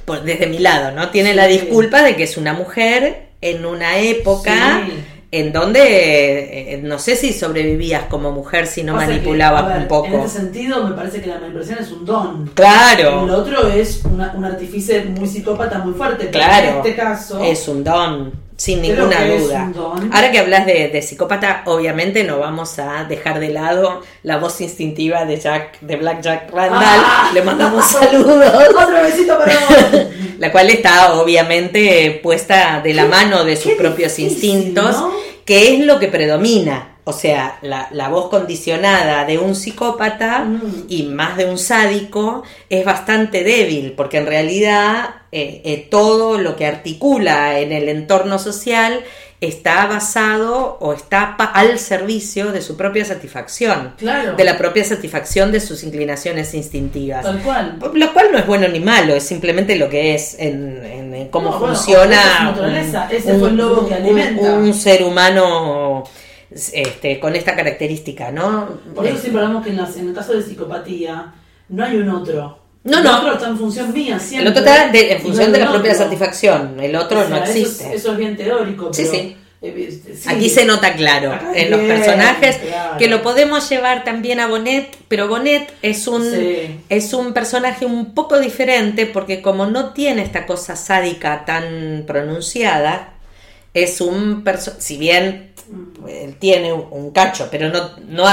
por- desde mi lado, ¿no? Tiene la disculpa de que es una mujer en una época Sí. en donde eh, no sé si sobrevivías como mujer si no Pasa manipulabas ver, un poco. En este sentido, me parece que la manipulación es un don. Claro. El otro es una- un artífice muy psicópata muy fuerte. Claro, En este caso. es un don, sin ninguna que duda. Ahora que hablas de, de psicópata, obviamente no vamos a dejar de lado la voz instintiva de Jack, de Black Jack Randall. Ah. Le mandamos saludos. Otro besito para vos. La cual está obviamente puesta de la mano de sus propios difícil, instintos, ¿no? que es lo que predomina. O sea, la, la voz condicionada de un psicópata Mm. y más de un sádico es bastante débil, porque en realidad eh, eh, todo lo que articula en el entorno social está basado o está al servicio de su propia satisfacción, Claro. de la propia satisfacción de sus inclinaciones instintivas. Tal cual. Lo cual no es bueno ni malo, es simplemente lo que es en, en- en cómo No, funciona un ser humano este, con esta característica, ¿no? Por eso siempre hablamos que en, las- en el caso de psicopatía no hay un otro. No, el no. otro está en función mía el siempre. otro está de- en no función de la propia otro. satisfacción, el otro O sea, no eso es- existe. Eso, es bien teórico. Sí, pero, sí. eh, este, sí. Aquí se nota claro Acá en los personajes claro. que lo podemos llevar también a Bonet, pero Bonet es un Sí. es un personaje un poco diferente porque como no tiene esta cosa sádica tan pronunciada, es un si bien él tiene un, cacho, pero no, no,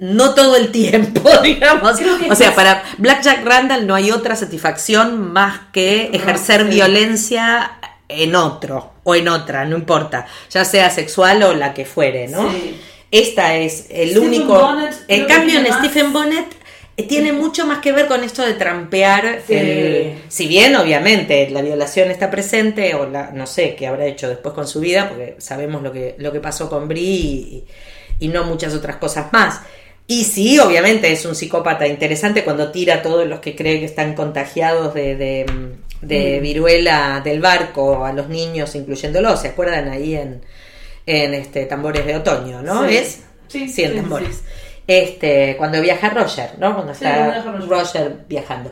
no todo el tiempo, digamos. O sea, para Black Jack Randall no hay otra satisfacción más que No, ejercer sí. violencia en otro o en otra, no importa, ya sea sexual o la que fuere, ¿no? Sí. Esta es el Stephen único. Bonnet en cambio, en Stephen Bonnet tiene mucho más que ver con esto de trampear. Sí. el- si bien, obviamente, la violación está presente, o la, no sé qué habrá hecho después con su vida, porque sabemos lo que, lo que pasó con Brie y, y no muchas otras cosas más. Y sí, obviamente es un psicópata interesante cuando tira a todos los que cree que están contagiados de, de, de Mm. viruela del barco a los niños, incluyéndolos. ¿Se acuerdan ahí en, en este tambores de otoño, no? Sí. ¿Es? Sí, Sí, en tambores. sí. Este, cuando viaja Roger, ¿no? Cuando Sí, está Roger. Roger viajando.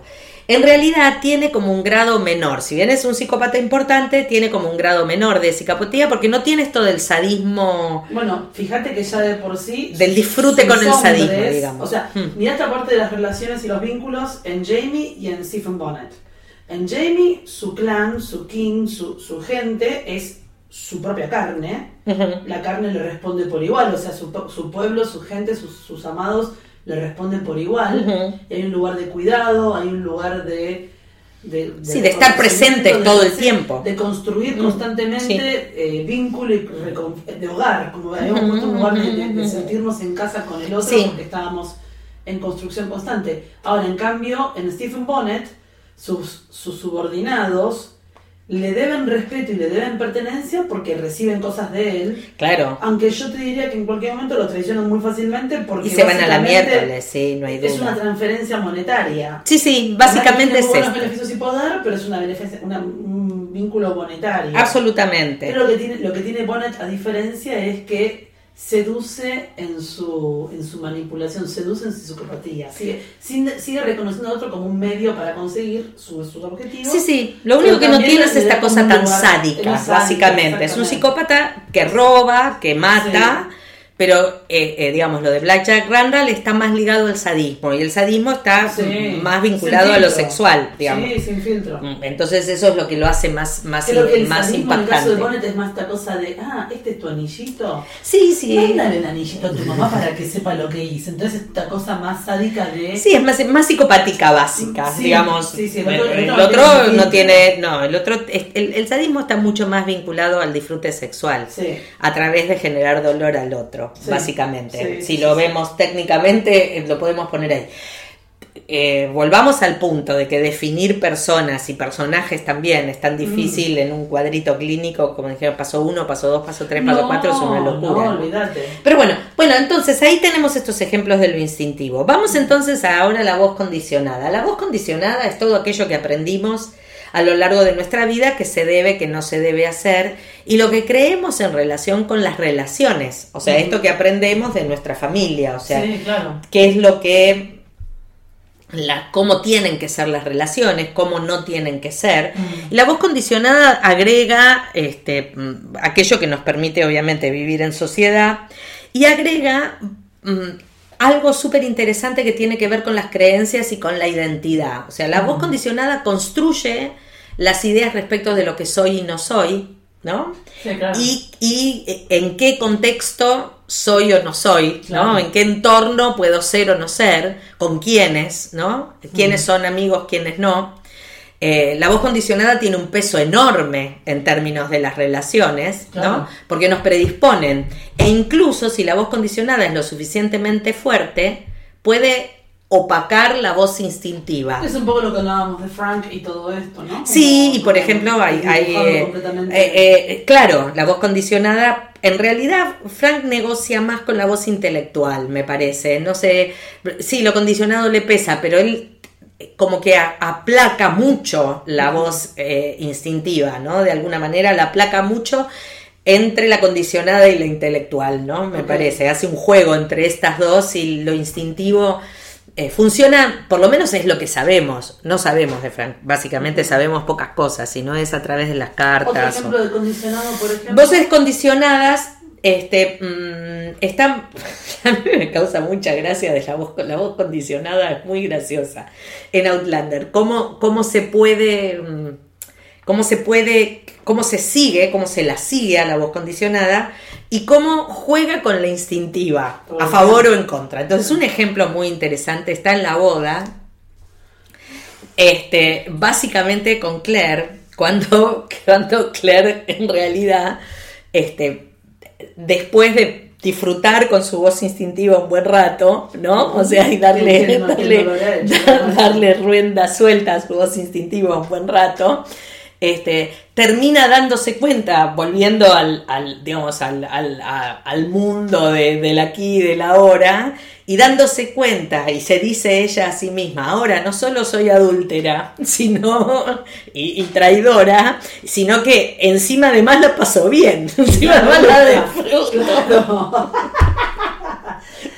En realidad tiene como un grado menor. Si bien es un psicópata importante, tiene como un grado menor de psicopatía porque no tiene esto del sadismo. Bueno, fíjate que ya de por sí. Del disfrute con el sadismo, digamos. O sea, Hmm. mira esta parte de las relaciones y los vínculos en Jamie y en Stephen Bonnet. En Jamie, su clan, su king, su, su gente es su propia carne. La carne le responde por igual. O sea, su, su pueblo, su gente, sus, sus amados le responden por igual. Y hay un lugar de cuidado, hay un lugar de. de- Sí, de estar presente todo el de- tiempo. De construir constantemente sí. eh, vínculo y de hogar, como habíamos puesto un lugar de, de- de sentirnos en casa con el otro Sí. porque estábamos en construcción constante. Ahora, en cambio, en Stephen Bonnet, sus, sus subordinados le deben respeto y le deben pertenencia porque reciben cosas de él. Claro. Aunque yo te diría que en cualquier momento lo traicionan muy fácilmente porque Y se van a la miércoles, sí, no hay Es una duda. transferencia monetaria. Sí, sí, básicamente es beneficios y poder, pero es una beneficia- una- un vínculo monetario. Absolutamente. Pero lo que tiene, lo que tiene Bonnet a diferencia es que seduce en su, en su manipulación, seduce en su psicopatía. Sigue, sigue reconociendo a otro como un medio para conseguir su- sus objetivos. Sí, sí, lo único que no tiene es esta cosa tan lugar- sádica, básicamente. Es un psicópata que roba, que mata, pero eh, eh, digamos, lo de Black Jack Randall está más ligado al sadismo y el sadismo está Sí, más vinculado a lo sexual, digamos. Sí, sin filtro. Mm, Entonces eso es lo que lo hace más, más, Creo que el más sadismo en el caso de. Bonnet es más esta cosa de, ah, este es tu anillito. Sí, sí. Mándale el anillito a tu mamá para que sepa lo que hice. Entonces esta cosa más sádica de... Sí, es más, más psicopática básica, Sí, digamos. sí, sí, el el, otro- el el otro otro no tiene no el otro, el sadismo está mucho más vinculado al disfrute sexual, Sí. a través de generar dolor al otro, Sí, básicamente. sí, si lo vemos técnicamente, eh, lo podemos poner ahí. Eh, volvamos al punto de que definir personas y personajes también es tan difícil en un cuadrito clínico, como dijeron, paso uno, paso dos, paso tres, paso No, cuatro, es una locura. No, ¿no? olvídate. Pero bueno, bueno, entonces ahí tenemos estos ejemplos de lo instintivo. Vamos entonces a ahora a la voz condicionada. La voz condicionada es todo aquello que aprendimos a lo largo de nuestra vida que se debe, que no se debe hacer y lo que creemos en relación con las relaciones. O sea, esto que aprendemos de nuestra familia, o sea, sí, claro. qué es lo que la, cómo tienen que ser las relaciones, cómo no tienen que ser. Y la voz condicionada agrega este, mm, aquello que nos permite obviamente vivir en sociedad y agrega mm, algo súper interesante que tiene que ver con las creencias y con la identidad. O sea, la voz condicionada construye las ideas respecto de lo que soy y no soy, ¿no? y, y eh, en qué contexto soy o no soy, ¿no? En qué entorno puedo ser o no ser, con quiénes, ¿no? Quiénes son amigos, quiénes no. Eh, la voz condicionada tiene un peso enorme en términos de las relaciones, ¿no? Porque nos predisponen. E incluso si la voz condicionada es lo suficientemente fuerte, puede opacar la voz instintiva. Es un poco lo que hablábamos de Frank y todo esto, ¿no? sí, y por ejemplo, hay, eh, eh, eh, claro, la voz condicionada, en realidad Frank negocia más con la voz intelectual, me parece. No sé, sí, lo condicionado le pesa, pero él como que aplaca mucho la voz instintiva, ¿no? De alguna manera la aplaca mucho entre la condicionada y la intelectual, ¿no? Me parece. Hace un juego entre estas dos y lo instintivo eh, funciona, por lo menos es lo que sabemos. No sabemos de Frank, básicamente sabemos pocas cosas, si no es a través de las cartas. Otro ejemplo de condicionado, por ejemplo. Voces condicionadas este, mm, están. A mí me causa mucha gracia de la voz, la voz condicionada, es muy graciosa en Outlander. ¿Cómo, cómo se puede. Mm, cómo se puede. cómo se sigue, cómo se la sigue a la voz condicionada y cómo juega con la instintiva, a favor o en contra. Entonces, un ejemplo muy interesante está en la boda, este, básicamente con Claire, cuando, cuando Claire en realidad, este, después de disfrutar con su voz instintiva un buen rato, ¿no? O sea, y darle, darle, darle ruenda suelta a su voz instintiva un buen rato, este, termina dándose cuenta, volviendo al, digamos, al, al, mundo de, del aquí y del ahora, y dándose cuenta, y se dice ella a sí misma, ahora no solo soy adúltera, sino, y, traidora, sino que encima además la pasó bien, encima además la disfruto.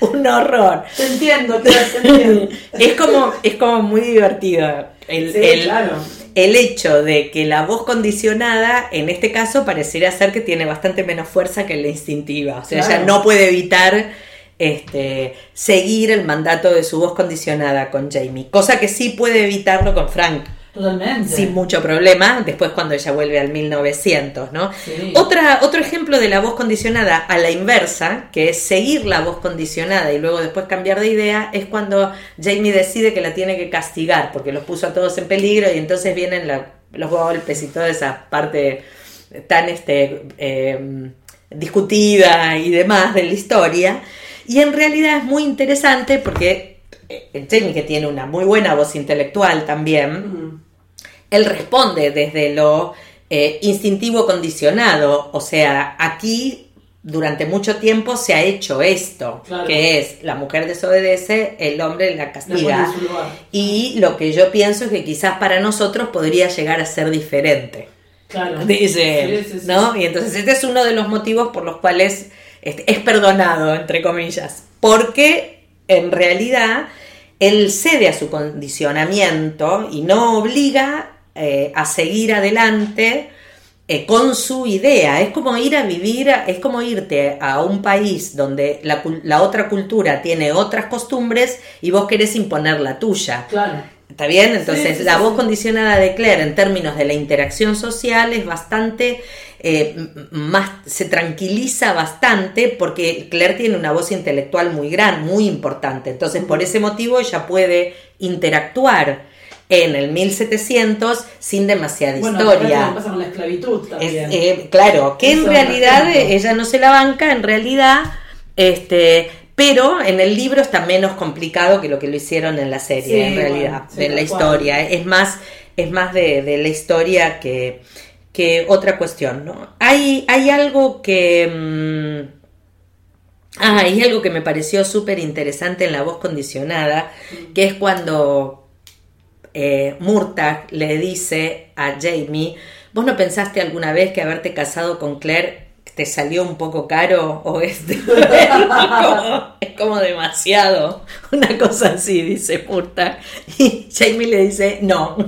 Un horror. Te entiendo, te entiendo. es como, es como muy divertido. El, claro el hecho de que la voz condicionada, en este caso, pareciera ser que tiene bastante menos fuerza que la instintiva. O sea, ella no puede evitar este, seguir el mandato de su voz condicionada con Jamie, cosa que sí puede evitarlo con Frank. Totalmente. Sin mucho problema, después cuando ella vuelve al 1900, ¿no? Otra, otro ejemplo de la voz condicionada a la inversa, que es seguir la voz condicionada y luego después cambiar de idea, es cuando Jamie decide que la tiene que castigar, porque los puso a todos en peligro y entonces vienen los golpes y toda esa parte tan este, em, discutida y demás de la historia. Y en realidad es muy interesante porque eh, Jamie, que tiene una muy buena voz intelectual también, él responde desde lo eh, instintivo condicionado, o sea, aquí durante mucho tiempo se ha hecho esto, que es la mujer desobedece, el hombre la castiga. Y lo que yo pienso es que quizás para nosotros podría llegar a ser diferente. Claro. Dice ¿no? Y entonces este es uno de los motivos por los cuales este, es perdonado, entre comillas, porque en realidad él cede a su condicionamiento y no obliga eh, a seguir adelante eh, con su idea. Es como ir a vivir, es como irte a un país donde la, otra cultura tiene otras costumbres y vos querés imponer la tuya. Claro. ¿Está bien? Entonces, la voz condicionada de Claire en términos de la interacción social es bastante eh, más, se tranquiliza bastante porque Claire tiene una voz intelectual muy gran, muy importante. Entonces, por ese motivo, ella puede interactuar en el 1700 sin demasiada historia. pasa con la esclavitud también. Eh, claro, que en realidad ella no se la banca, en realidad, este, pero en el libro está menos complicado que lo que lo hicieron en la serie, en realidad, de la historia. Es más, es más de, la historia que, que, otra cuestión, ¿no? Hay, hay algo que... Mm, ah, hay algo que me pareció súper interesante en la voz condicionada, que es cuando eh, Murtagh le dice a Jamie, ¿vos no pensaste alguna vez que haberte casado con Claire te salió un poco caro o es, como, es como demasiado. Una cosa así, dice Murta. Y Jamie le dice, no.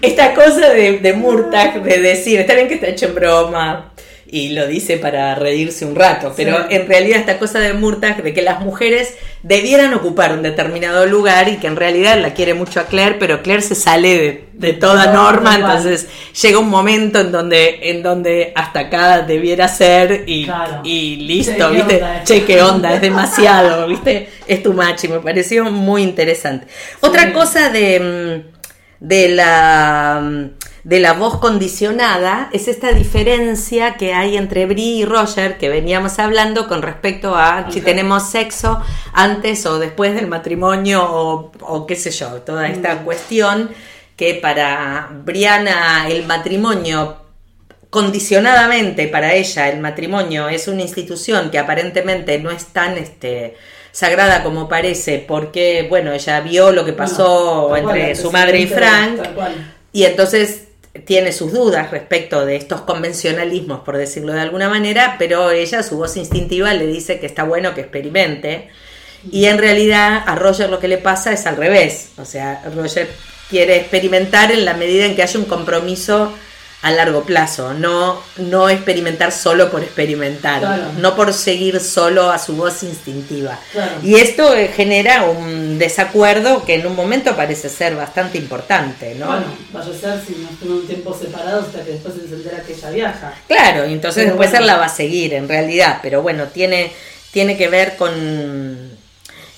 Esta cosa de, de Murtag de decir, está bien que está hecho en broma, y lo dice para reírse un rato, pero Sí. en realidad esta cosa de Murtag de que las mujeres debieran ocupar un determinado lugar y que en realidad la quiere mucho a Claire, pero Claire se sale de, de toda No, norma, entonces llega un momento en donde, en donde hasta acá debiera ser y, Claro. y listo, Che, ¿qué ¿viste? onda? Che, qué onda, es demasiado, ¿viste? Es tu match y me pareció muy interesante. Otra cosa de, mm, de la mm, de la voz condicionada es esta diferencia que hay entre Brie y Roger que veníamos hablando con respecto a si tenemos sexo antes o después del matrimonio o, o qué sé yo, toda esta Mm. cuestión que para Briana el matrimonio condicionadamente para ella el matrimonio es una institución que aparentemente no es tan este sagrada como parece porque bueno ella vio lo que pasó cual, entre su madre y Frank y entonces tiene sus dudas respecto de estos convencionalismos, por decirlo de alguna manera, pero ella, su voz instintiva, le dice que está bueno que experimente. Y en realidad a Roger lo que le pasa es al revés. O sea, Roger quiere experimentar en la medida en que haya un compromiso a largo plazo, no, no experimentar solo por experimentar, Claro. no por seguir solo a su voz instintiva. Claro. Y esto eh, genera un desacuerdo que en un momento parece ser bastante importante, ¿no? Bueno, vaya a ser si no están un tiempo separados hasta que después se entera que ella viaja. Claro, y entonces Pero después bueno. él la va a seguir en realidad, pero bueno, tiene, tiene que ver con,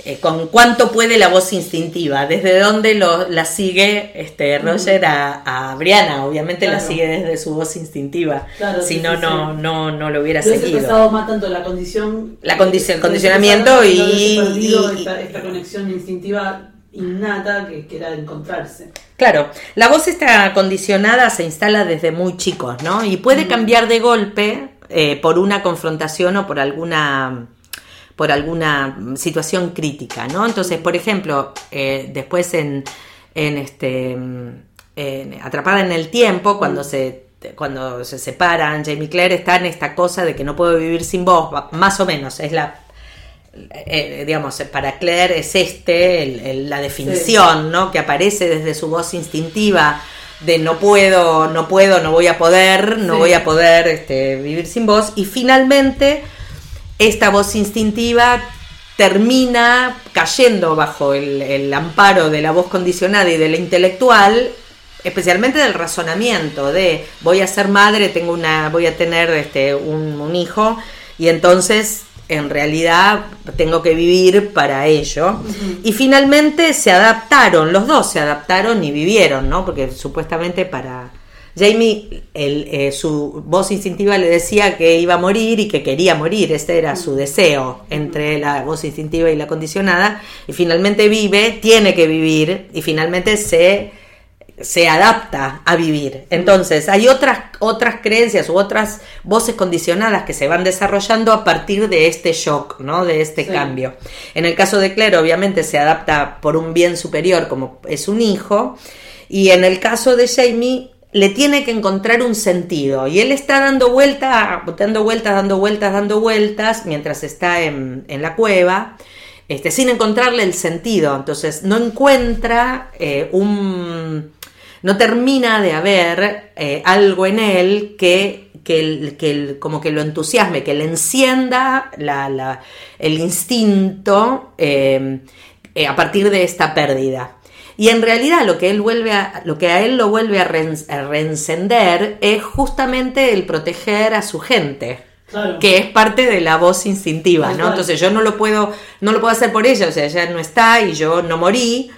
eh, con cuánto puede la voz instintiva, desde dónde lo, la sigue este Roger a, a Brianna, obviamente la sigue desde su voz instintiva, Claro, si sí, no, sí, no, no, no lo hubiera seguido. pensado más tanto la condición. La condición- condicionamiento y- esta, esta conexión instintiva innata que, que era encontrarse. Claro, la voz está condicionada, se instala desde muy chicos, ¿no? Y puede cambiar de golpe eh, por una confrontación o por alguna por alguna situación crítica, ¿no? Entonces, por ejemplo, eh, después en, en este mm, en Atrapada en el tiempo, cuando se cuando se separan, Jamie Claire está en esta cosa de que no puedo vivir sin vos, más o menos, es la eh, digamos, para Claire es este, el- el- la definición, ¿no? Que aparece desde su voz instintiva de no puedo, no puedo, no voy a poder, no Sí. voy a poder este, vivir sin vos. Y finalmente, esta voz instintiva termina cayendo bajo el, el amparo de la voz condicionada y de la intelectual, especialmente del razonamiento de voy a ser madre, tengo una, voy a tener este, un, un hijo y entonces en realidad tengo que vivir para ello. Y finalmente se adaptaron, los dos se adaptaron y vivieron, ¿no? Porque supuestamente para Jamie el, eh, su voz instintiva le decía que iba a morir y que quería morir, este era su deseo entre la voz instintiva y la condicionada, y finalmente vive, tiene que vivir y finalmente se se adapta a vivir. Entonces, hay otras, otras creencias u otras voces condicionadas que se van desarrollando a partir de este shock, ¿no? De este Sí. cambio. En el caso de Claire, obviamente se adapta por un bien superior, como es un hijo, y en el caso de Jamie, le tiene que encontrar un sentido. Y él está dando vueltas, dando vueltas, dando vueltas, dando vueltas, mientras está en, en la cueva este, sin encontrarle el sentido. Entonces no encuentra eh, un... no termina de haber eh, algo en él que, que, que como que lo entusiasme, que le encienda la- el instinto eh, a partir de esta pérdida. Y en realidad lo que él vuelve a, lo que a él lo vuelve a, reen- a reencender es justamente el proteger a su gente Claro. que es parte de la voz instintiva, ¿no? Entonces yo no lo puedo, no lo puedo hacer por ella, o sea, ella no está y yo no morí.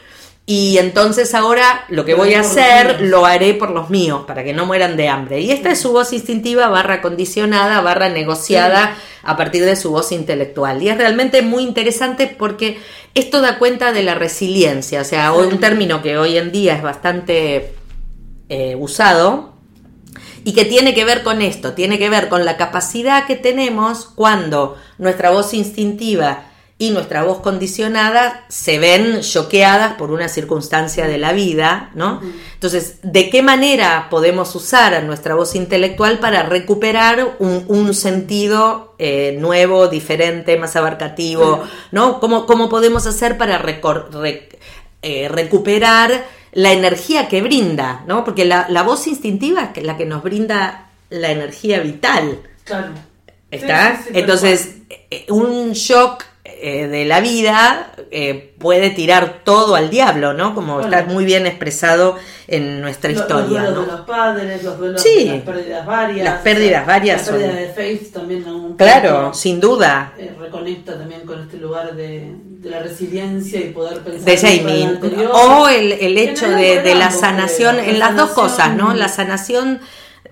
Y entonces ahora lo que voy a hacer lo haré por los míos, para que no mueran de hambre. Y esta es su voz instintiva, barra condicionada, barra negociada a partir de su voz intelectual. Y es realmente muy interesante porque esto da cuenta de la resiliencia, o sea, un término que hoy en día es bastante eh, usado, y que tiene que ver con esto, tiene que ver con la capacidad que tenemos cuando nuestra voz instintiva y nuestra voz condicionada se ven choqueadas por una circunstancia de la vida, ¿no? Entonces, ¿de qué manera podemos usar nuestra voz intelectual para recuperar un, sentido eh, nuevo, diferente, más abarcativo, ¿no? ¿Cómo, ¿Cómo, podemos hacer para eh, recuperar la energía que brinda, ¿no? Porque la, la voz instintiva es la que nos brinda la energía vital. Claro. ¿Está? Entonces, eh, un shock eh, de la vida eh, puede tirar todo al diablo, ¿no? Como está muy bien expresado en nuestra historia. Los duelos de los padres, los duelos de las pérdidas varias. Las pérdidas varias. La pérdida de Faith también. Un claro, sin duda. Eh, reconecta también con este lugar de, la resiliencia y poder pensar. De Jamie. O el, el hecho de, de, la sanación, en las dos cosas, ¿no? La sanación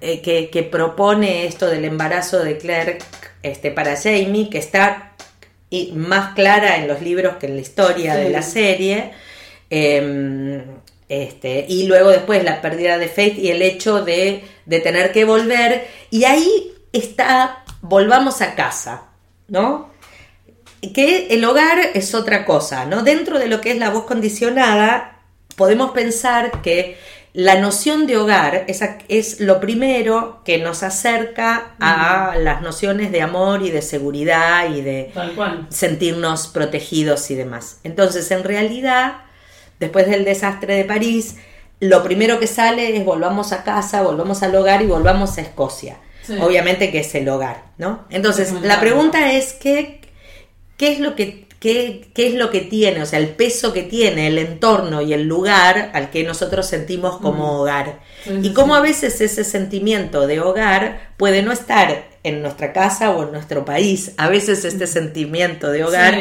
que, que propone esto del embarazo de Claire este, para Jamie, que está y más clara en los libros que en la historia de la serie. Em, este, y luego después la pérdida de Faith y el hecho de, de, tener que volver. Y ahí está, volvamos a casa, ¿no? Que el hogar es otra cosa, ¿no? Dentro de lo que es la voz condicionada, podemos pensar que la noción de hogar es, es, lo primero que nos acerca a las nociones de amor y de seguridad y de sentirnos protegidos y demás. Entonces, en realidad, después del desastre de París, lo primero que sale es volvamos a casa, volvamos al hogar y volvamos a Escocia. Obviamente que es el hogar, ¿no? Entonces, la pregunta es, ¿qué, ¿qué es lo que qué, es lo que tiene, o sea, el peso que tiene el entorno y el lugar al que nosotros sentimos como hogar. y cómo a veces ese sentimiento de hogar puede no estar en nuestra casa o en nuestro país. A veces este sentimiento de hogar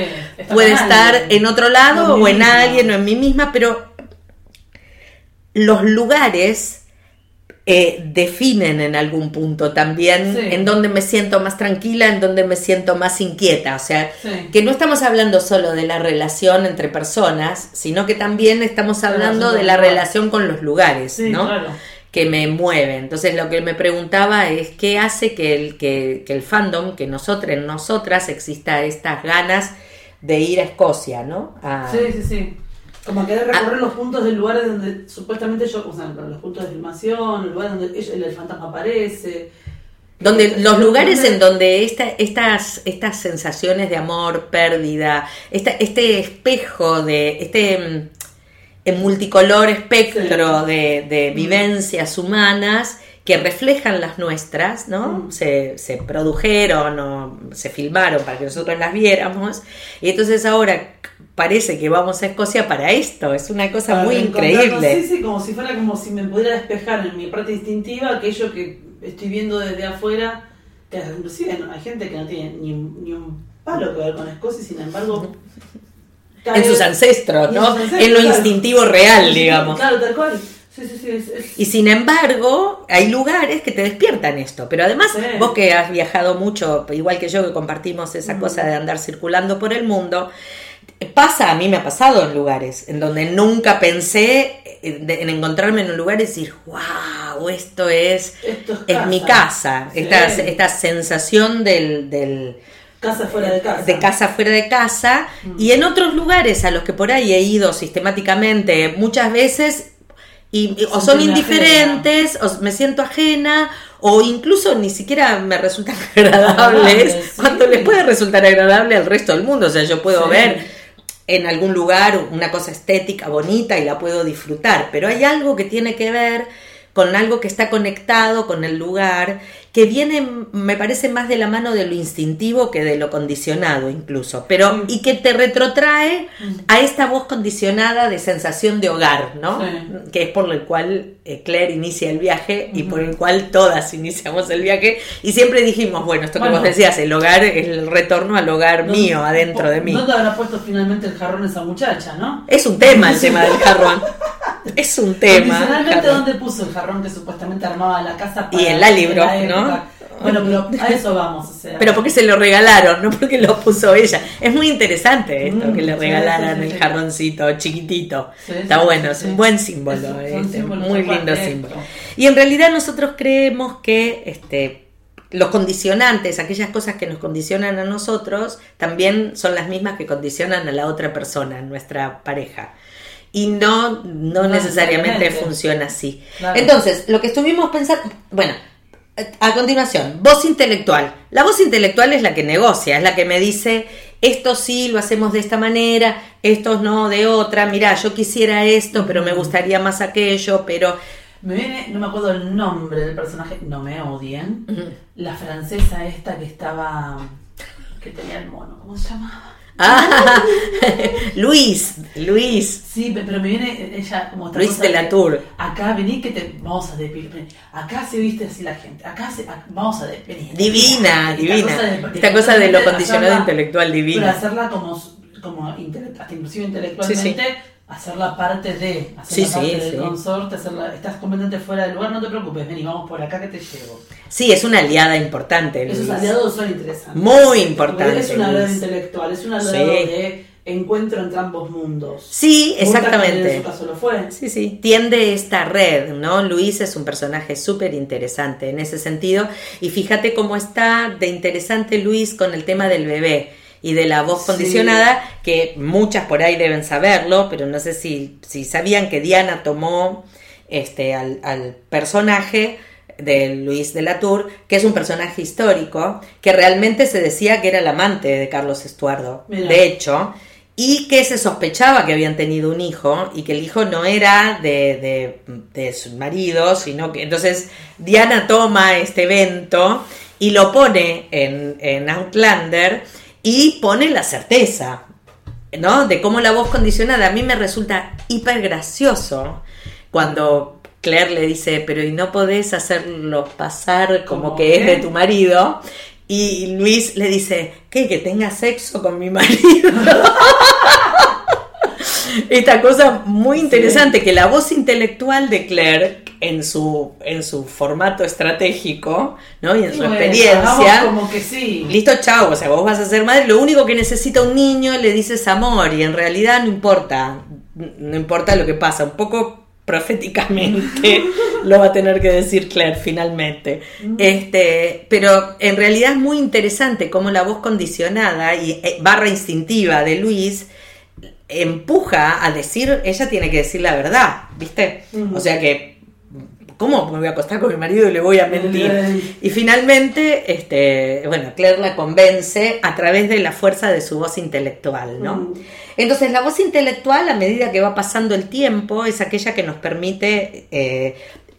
puede estar en otro lado o en alguien o en mí misma, pero los lugares eh, definen en algún punto también en donde me siento más tranquila, en donde me siento más inquieta. O sea, que no estamos hablando solo de la relación entre personas, sino que también estamos hablando de la relación con los lugares, ¿no? que me mueven. Entonces lo que me preguntaba es qué hace que el, que, el fandom, que nosotros, en nosotras exista estas ganas de ir a Escocia, ¿no? Sí, sí, sí. Como querer recorrer ah. los puntos del lugar donde supuestamente yo, o sea, los puntos de filmación, el lugar donde el, fantasma aparece. Donde los lugares en donde esta, estas, estas sensaciones de amor, pérdida, esta, este espejo de este mm, multicolor espectro de, de, mm. vivencias humanas que reflejan las nuestras, ¿no? Mm. Se, se, produjeron o se filmaron para que nosotros las viéramos. Y entonces ahora parece que vamos a Escocia para esto. Es una cosa muy increíble. Sí, sí, como si fuera como si me pudiera despejar en mi parte instintiva aquello que estoy viendo desde afuera. Que inclusive hay gente que no tiene ni, ni un palo que ver con Escocia y sin embargo... En sus ancestros, ¿no? En, lo instintivo real, digamos. Claro, tal cual. Sí, sí, sí, y sin embargo, hay lugares que te despiertan esto. Pero además, vos que has viajado mucho, igual que yo, que compartimos esa cosa de andar circulando por el mundo, pasa, a mí me ha pasado en lugares en donde nunca pensé en encontrarme en un lugar y decir, wow, esto es, es, mi casa. Esta, esta, sensación del, Casa fuera de casa. De casa fuera de casa. Mm. Y en otros lugares a los que por ahí he ido sistemáticamente muchas veces, y, o son indiferentes, o me siento ajena, o incluso ni siquiera me resultan agradables, cuando les puede resultar agradable al resto del mundo. O sea, yo puedo ver en algún lugar una cosa estética bonita y la puedo disfrutar, pero hay algo que tiene que ver con algo que está conectado con el lugar que viene, me parece, más de la mano de lo instintivo que de lo condicionado incluso, pero y que te retrotrae a esta voz condicionada de sensación de hogar, ¿no? Que es por el cual eh, Claire inicia el viaje y por el cual todas iniciamos el viaje y siempre dijimos, bueno, esto que vos decías, el hogar es el retorno al hogar mío, adentro de mí. ¿No te habrá puesto finalmente el jarrón esa muchacha, no? Es un tema el tema del jarrón. Es un tema. Finalmente, ¿dónde puso el jarrón que supuestamente armaba la casa? y en la libro, ¿no? Bueno, pero a eso vamos. O sea. Pero porque se lo regalaron, no porque lo puso ella. Es muy interesante esto mm, que le regalaran el jarroncito chiquitito. Está bueno, es un buen símbolo. Es, este, muy lindo símbolo. Y en realidad nosotros creemos que este los condicionantes, aquellas cosas que nos condicionan a nosotros, también son las mismas que condicionan a la otra persona, nuestra pareja. Y no, no, No necesariamente necesariamente. funciona así. Claro. Entonces, lo que estuvimos pensando, bueno, a continuación, voz intelectual. La voz intelectual es la que negocia, es la que me dice, esto sí lo hacemos de esta manera, esto no de otra, mira, yo quisiera esto, pero me gustaría más aquello, pero... Me viene, no me acuerdo el nombre del personaje, no me odien. La francesa esta que estaba. que tenía el mono, ¿cómo se llamaba? Ah, Luis, Luis, Sí, pe- pero me viene ella como esta Luis cosa de la Tour. Acá vení que te. Vamos a depilar. Acá se viste así la gente. Acá se. a- vamos a depilar. Divina, Esta divina. cosa de- Esta cosa de lo hacerla- condicionado intelectual Pero divina. hacerla como, como intele- hasta inclusive intelectualmente, hacerla parte de, hacerla Sí, parte sí, del sí. consorte, hacerla, estás completamente fuera del lugar, no te preocupes, vení, vamos por acá que te llevo. Sí, es una aliada importante. Esos Luis. aliados son interesantes. Muy importante. Es un aliado intelectual, es un aliado de encuentro entre ambos mundos. Sí, exactamente. En su caso lo fue. Sí, sí, tiende esta red, ¿no? Luis es un personaje súper interesante en ese sentido. Y fíjate cómo está de interesante Luis con el tema del bebé y de la voz Sí. condicionada, que muchas por ahí deben saberlo, pero no sé si, si sabían que Diana tomó este, al, al personaje de Luis de la Tour, que es un personaje histórico, que realmente se decía que era el amante de Carlos Estuardo. Mira. De hecho, y que se sospechaba que habían tenido un hijo y que el hijo no era de, de, de su marido, sino que entonces Diana toma este evento y lo pone en, en Outlander y pone la certeza, ¿no? De cómo la voz condicionada a mí me resulta hiper gracioso cuando Claire le dice, pero ¿y no podés hacerlo pasar como ¿Cómo que es de tu marido? Y Luis le dice, ¿qué? Que tenga sexo con mi marido. Esta cosa muy interesante, que la voz intelectual de Claire, en su, en su formato estratégico, ¿no? Y en Y su bueno, experiencia, como que sí. Listo, chao, o sea, vos vas a ser madre, lo único que necesita un niño le dices amor y en realidad no importa, no importa lo que pasa, un poco proféticamente lo va a tener que decir Claire finalmente. Este, pero en realidad es muy interesante cómo la voz condicionada y eh, barra instintiva de Luis empuja a decir, ella tiene que decir la verdad, ¿viste? O sea que ¿Cómo me voy a acostar con mi marido y le voy a mentir? Ay. Y finalmente, este, bueno, Claire la convence a través de la fuerza de su voz intelectual, ¿no? Entonces, la voz intelectual, a medida que va pasando el tiempo, es aquella que nos permite eh,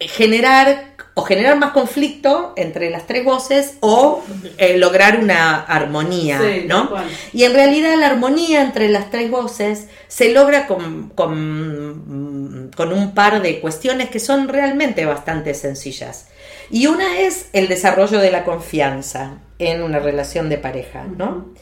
generar o generar más conflicto entre las tres voces o eh, lograr una armonía, Sí, ¿no? Y en realidad la armonía entre las tres voces se logra con, con, con un par de cuestiones que son realmente bastante sencillas. Y una es el desarrollo de la confianza en una relación de pareja, ¿no?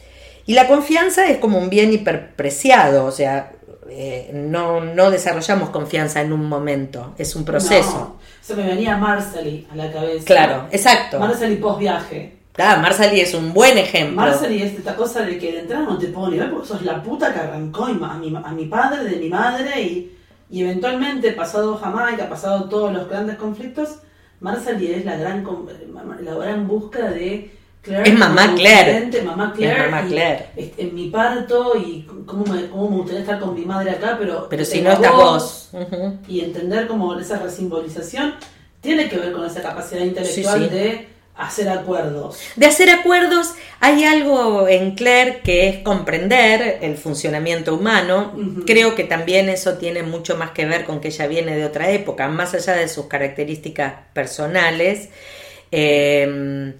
Y la confianza es como un bien hiperpreciado, o sea, eh, no, no desarrollamos confianza en un momento, es un proceso. No, se me venía Marcely a la cabeza. Claro, exacto. Marcely post viaje. Ah, Marsali es un buen ejemplo. Marcely es esta cosa de que de entrada no te puedo ni ver porque sos la puta que arrancó a mi, a mi padre, de mi madre y, y eventualmente, pasado Jamaica, pasado todos los grandes conflictos, Marcely es la gran, la gran búsqueda de Claire. Es mamá Claire. Mamá Claire. Es mamá Claire. en mi parto y cómo me, cómo me gustaría estar con mi madre acá, pero. Pero si no estás vos. Y entender como esa resimbolización tiene que ver con esa capacidad intelectual Sí, sí. de hacer acuerdos. De hacer acuerdos, hay algo en Claire que es comprender el funcionamiento humano. Creo que también eso tiene mucho más que ver con que ella viene de otra época, más allá de sus características personales. eh,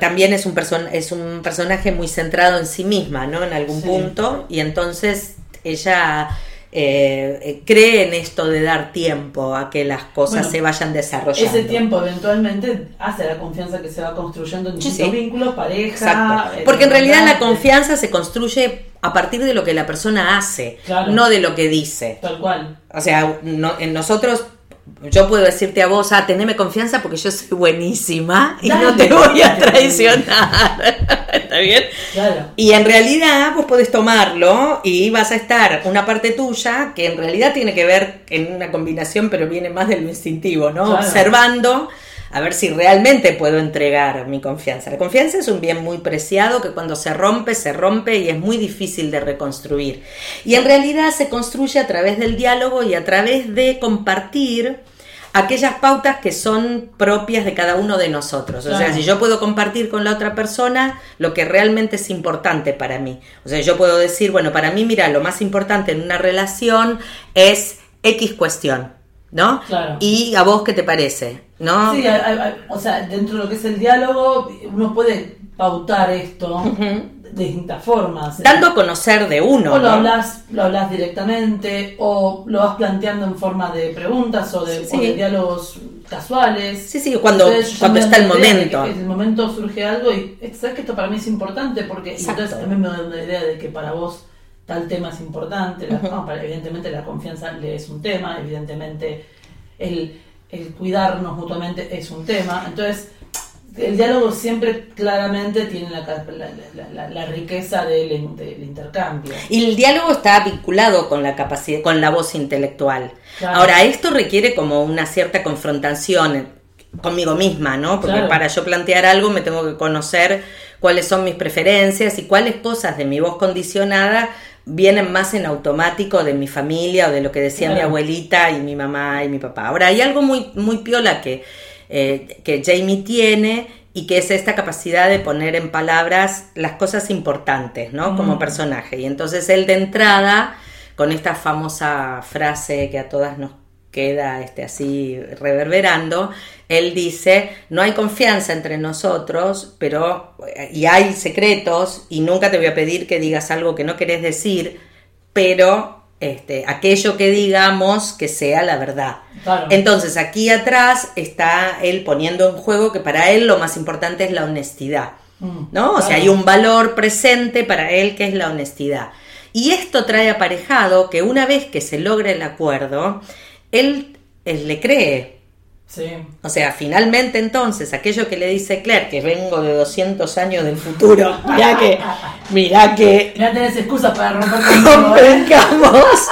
también es un, person- es un personaje muy centrado en sí misma, ¿no? En algún Sí. punto. Y entonces ella eh, eh, cree en esto de dar tiempo a que las cosas Bueno, se vayan desarrollando. Ese tiempo eventualmente hace la confianza que se va construyendo en distintos sí. vínculos, pareja. Exacto. eh, Porque en realidad la confianza se construye a partir de lo que la persona hace, Claro. no de lo que dice. Tal cual. O sea, no- en nosotros, yo puedo decirte a vos, ah, teneme confianza porque yo soy buenísima y no te voy a traicionar. ¿Está bien? Claro. Y en realidad vos podés tomarlo y vas a estar una parte tuya que en realidad tiene que ver en una combinación, pero viene más de lo instintivo, ¿no? Claro. Observando a ver si realmente puedo entregar mi confianza. La confianza es un bien muy preciado que cuando se rompe, se rompe y es muy difícil de reconstruir. Y en realidad se construye a través del diálogo y a través de compartir aquellas pautas que son propias de cada uno de nosotros. O sea, si yo puedo compartir con la otra persona lo que realmente es importante para mí. O sea, yo puedo decir, bueno, para mí, mira, lo más importante en una relación es X cuestión. ¿No? Claro. ¿Y a vos qué te parece? ¿No? Sí, o sea, dentro de lo que es el diálogo, uno puede pautar esto de distintas formas. Dando a conocer de uno. O lo, hablas, lo hablas directamente, o lo vas planteando en forma de preguntas o de, diálogos casuales. Sí, sí, cuando, cuando está el momento. en el momento surge algo y sabes que esto para mí es importante porque entonces también me da una idea de que para vos tal tema es importante. evidentemente la confianza le es un tema, evidentemente el, el cuidarnos mutuamente es un tema. Entonces el diálogo siempre claramente tiene la, la, riqueza del, intercambio. Y el diálogo está vinculado con la capacidad, con la voz intelectual. Ahora, esto requiere como una cierta confrontación conmigo misma, ¿no? Porque para yo plantear algo me tengo que conocer cuáles son mis preferencias y cuáles cosas de mi voz condicionada vienen más en automático de mi familia o de lo que decía mi abuelita y mi mamá y mi papá. Ahora, hay algo muy, muy piola que eh, que Jamie tiene y que es esta capacidad de poner en palabras las cosas importantes, ¿no? Como personaje. Y entonces él de entrada, con esta famosa frase que a todas nos queda este, así reverberando, él dice, no hay confianza entre nosotros, pero, y hay secretos, y nunca te voy a pedir que digas algo que no querés decir, pero este, aquello que digamos que sea la verdad. Entonces aquí atrás está él poniendo en juego que para él lo más importante es la honestidad. Mm, ¿No? O sea, hay un valor presente para él que es la honestidad. Y esto trae aparejado que una vez que se logra el acuerdo, él, él le cree, o sea, finalmente entonces, aquello que le dice Claire, que vengo de 200 años del futuro, mirá que, mirá que... Ya tenés excusas para romper Convengamos,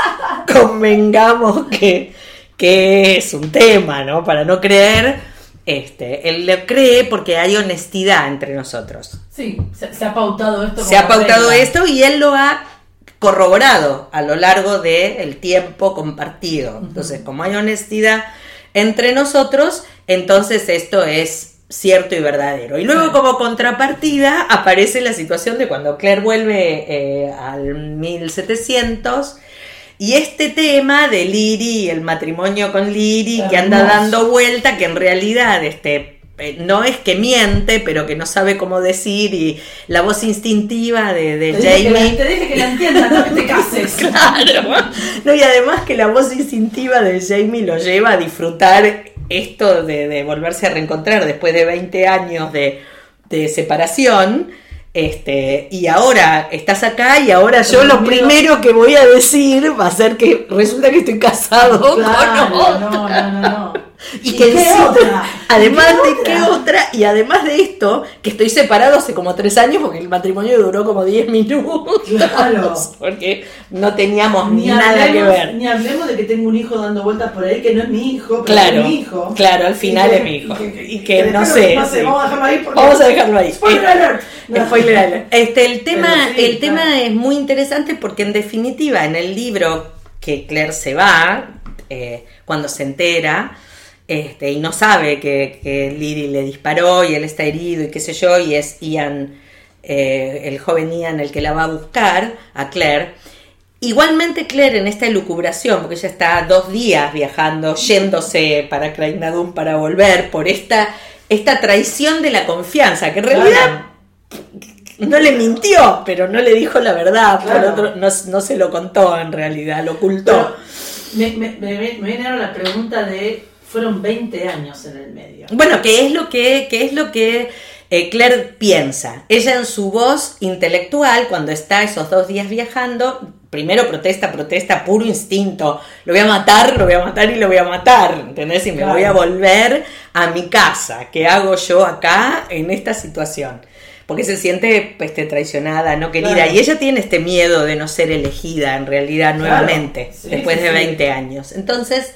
convengamos que, que es un tema, ¿no? Para no creer, este, él le cree porque hay honestidad entre nosotros. Sí, se, ha pautado esto. Se ha pautado esto y él lo ha corroborado a lo largo del tiempo compartido. Entonces, como hay honestidad entre nosotros, entonces esto es cierto y verdadero. Y luego como contrapartida aparece la situación de cuando Claire vuelve eh, al 1700 y este tema de Liri, el matrimonio con Liri, que anda dando vuelta, que en realidad este no es que miente, pero que no sabe cómo decir y la voz instintiva de, de Jamie. te deje que la entiendas, no que te cases. claro. No, y además que la voz instintiva de Jamie lo lleva a disfrutar esto de, volverse a reencontrar después de 20 años de, separación. Este, y ahora estás acá y ahora yo lo primero que voy a decir va a ser que resulta que estoy casado claro, no, no, no, no. Y, que otra? además de qué otra, y además de esto, que estoy separado hace como tres años porque el matrimonio duró como diez minutos. Claro. Porque no teníamos ni, nada que ver. Ni hablemos de que tengo un hijo dando vueltas por ahí que no es mi hijo, pero claro, es mi hijo. Claro, al final es mi hijo. Y que, no, sé, Vamos a dejarlo ahí. Vamos a dejarlo ahí. Spoiler alert. Spoiler alert. Este, el tema, el tema es muy interesante porque en definitiva en el libro que Claire se va, eh, cuando se entera, este, y no sabe que, que Lily le disparó y él está herido y qué sé yo, y es Ian, eh, el joven Ian el que la va a buscar, a Claire. Igualmente Claire en esta elucubración, porque ella está dos días viajando, yéndose para Craignadum para volver, por esta, esta traición de la confianza, que en realidad no le mintió, pero no le dijo la verdad, no, se lo contó en realidad, lo ocultó. me, me, me, viene ahora la pregunta de fueron 20 años en el medio. Bueno, ¿qué es lo que, qué es lo que eh, Claire piensa? Ella en su voz intelectual, cuando está esos dos días viajando, primero protesta, protesta, puro instinto. Lo voy a matar, lo voy a matar y lo voy a matar, ¿entendés? Y me voy a volver a mi casa. ¿Qué hago yo acá en esta situación? Porque se siente este, traicionada, no querida. Y ella tiene este miedo de no ser elegida en realidad nuevamente, después de 20 años. Entonces,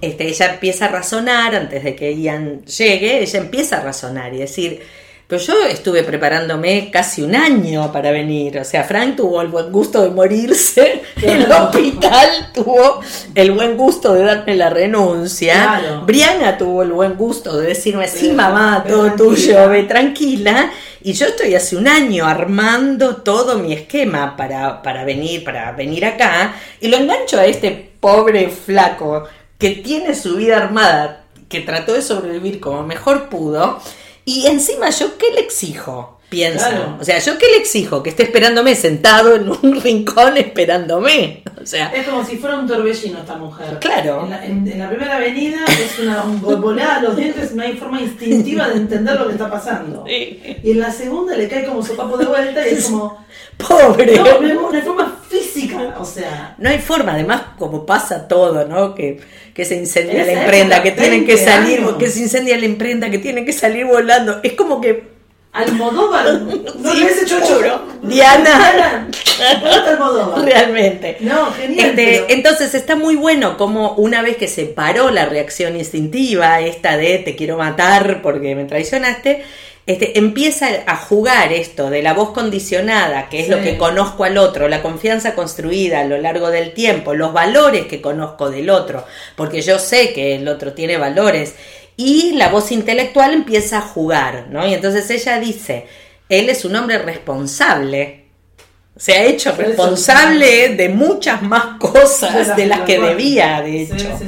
este, ella empieza a razonar antes de que Ian llegue, ella empieza a razonar y decir, pero yo estuve preparándome casi un año para venir. O sea, Frank tuvo el buen gusto de morirse en el hospital, tuvo el buen gusto de darme la renuncia. Brianna tuvo el buen gusto de decirme, sí, mamá, todo tuyo, ve tranquila. Y yo estoy hace un año armando todo mi esquema para, para venir, para venir acá. Y lo engancho a este pobre flaco que tiene su vida armada, que trató de sobrevivir como mejor pudo y encima, ¿yo qué le exijo? Pienso. O sea, ¿yo qué le exijo? Que esté esperándome sentado en un rincón esperándome. O sea. Es como si fuera un torbellino esta mujer. Claro. En la, primera avenida es una un volada a los dientes, no hay forma instintiva de entender lo que está pasando. Y en la segunda le cae como sopapo de vuelta y es como. Pobre. No, no hay forma física. O sea. No hay forma, además, como pasa todo, ¿no? Que que se incendia la imprenta, que tienen que salir, que se incendia la imprenta, que tienen que salir volando. Es como que Almodóvar. No sí, ese chocho. Diana. Almodóvar. Realmente. No, genial. Este, entonces está muy bueno como una vez que se paró la reacción instintiva, esta de te quiero matar porque me traicionaste, este, empieza a jugar esto de la voz condicionada, que es lo que conozco al otro, la confianza construida a lo largo del tiempo, los valores que conozco del otro, porque yo sé que el otro tiene valores, y la voz intelectual empieza a jugar, ¿no? Y entonces ella dice, él es un hombre responsable, se ha hecho responsable de muchas más cosas de las que debía, de hecho.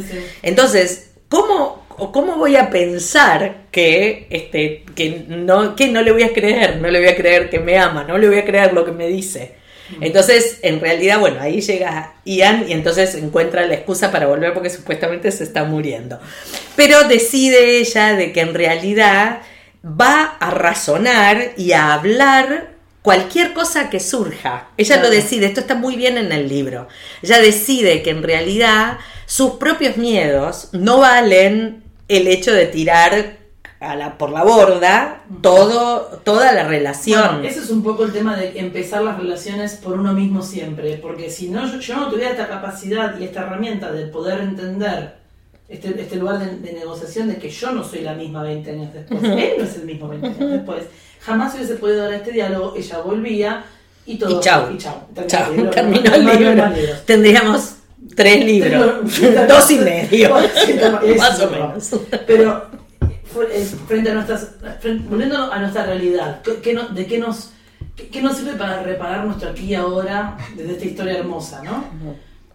Entonces, ¿cómo cómo voy a pensar que este que no que no le voy a creer, no le voy a creer que me ama, no le voy a creer lo que me dice. Entonces, en realidad, bueno, ahí llega Ian y entonces encuentra la excusa para volver porque supuestamente se está muriendo. Pero decide ella de que en realidad va a razonar y a hablar cualquier cosa que surja. Ella lo decide, esto está muy bien en el libro. Ella decide que en realidad sus propios miedos no valen el hecho de tirar a la, por la borda todo, toda la relación. Bueno, ese es un poco el tema de empezar las relaciones por uno mismo siempre, porque si no yo, no tuviera esta capacidad y esta herramienta de poder entender este, este lugar de, negociación de que yo no soy la misma 20 años después, él no es el mismo 20 años después, jamás hubiese podido dar este diálogo, ella volvía y todo. Y chao. Y chao. Terminó el libro. Tendríamos Tres libros, dos y medio, más o menos. Pero frente a nuestras, volviendo a nuestra realidad, ¿qué, ¿de qué nos, qué, nos sirve para reparar nuestro aquí y ahora desde esta historia hermosa, no?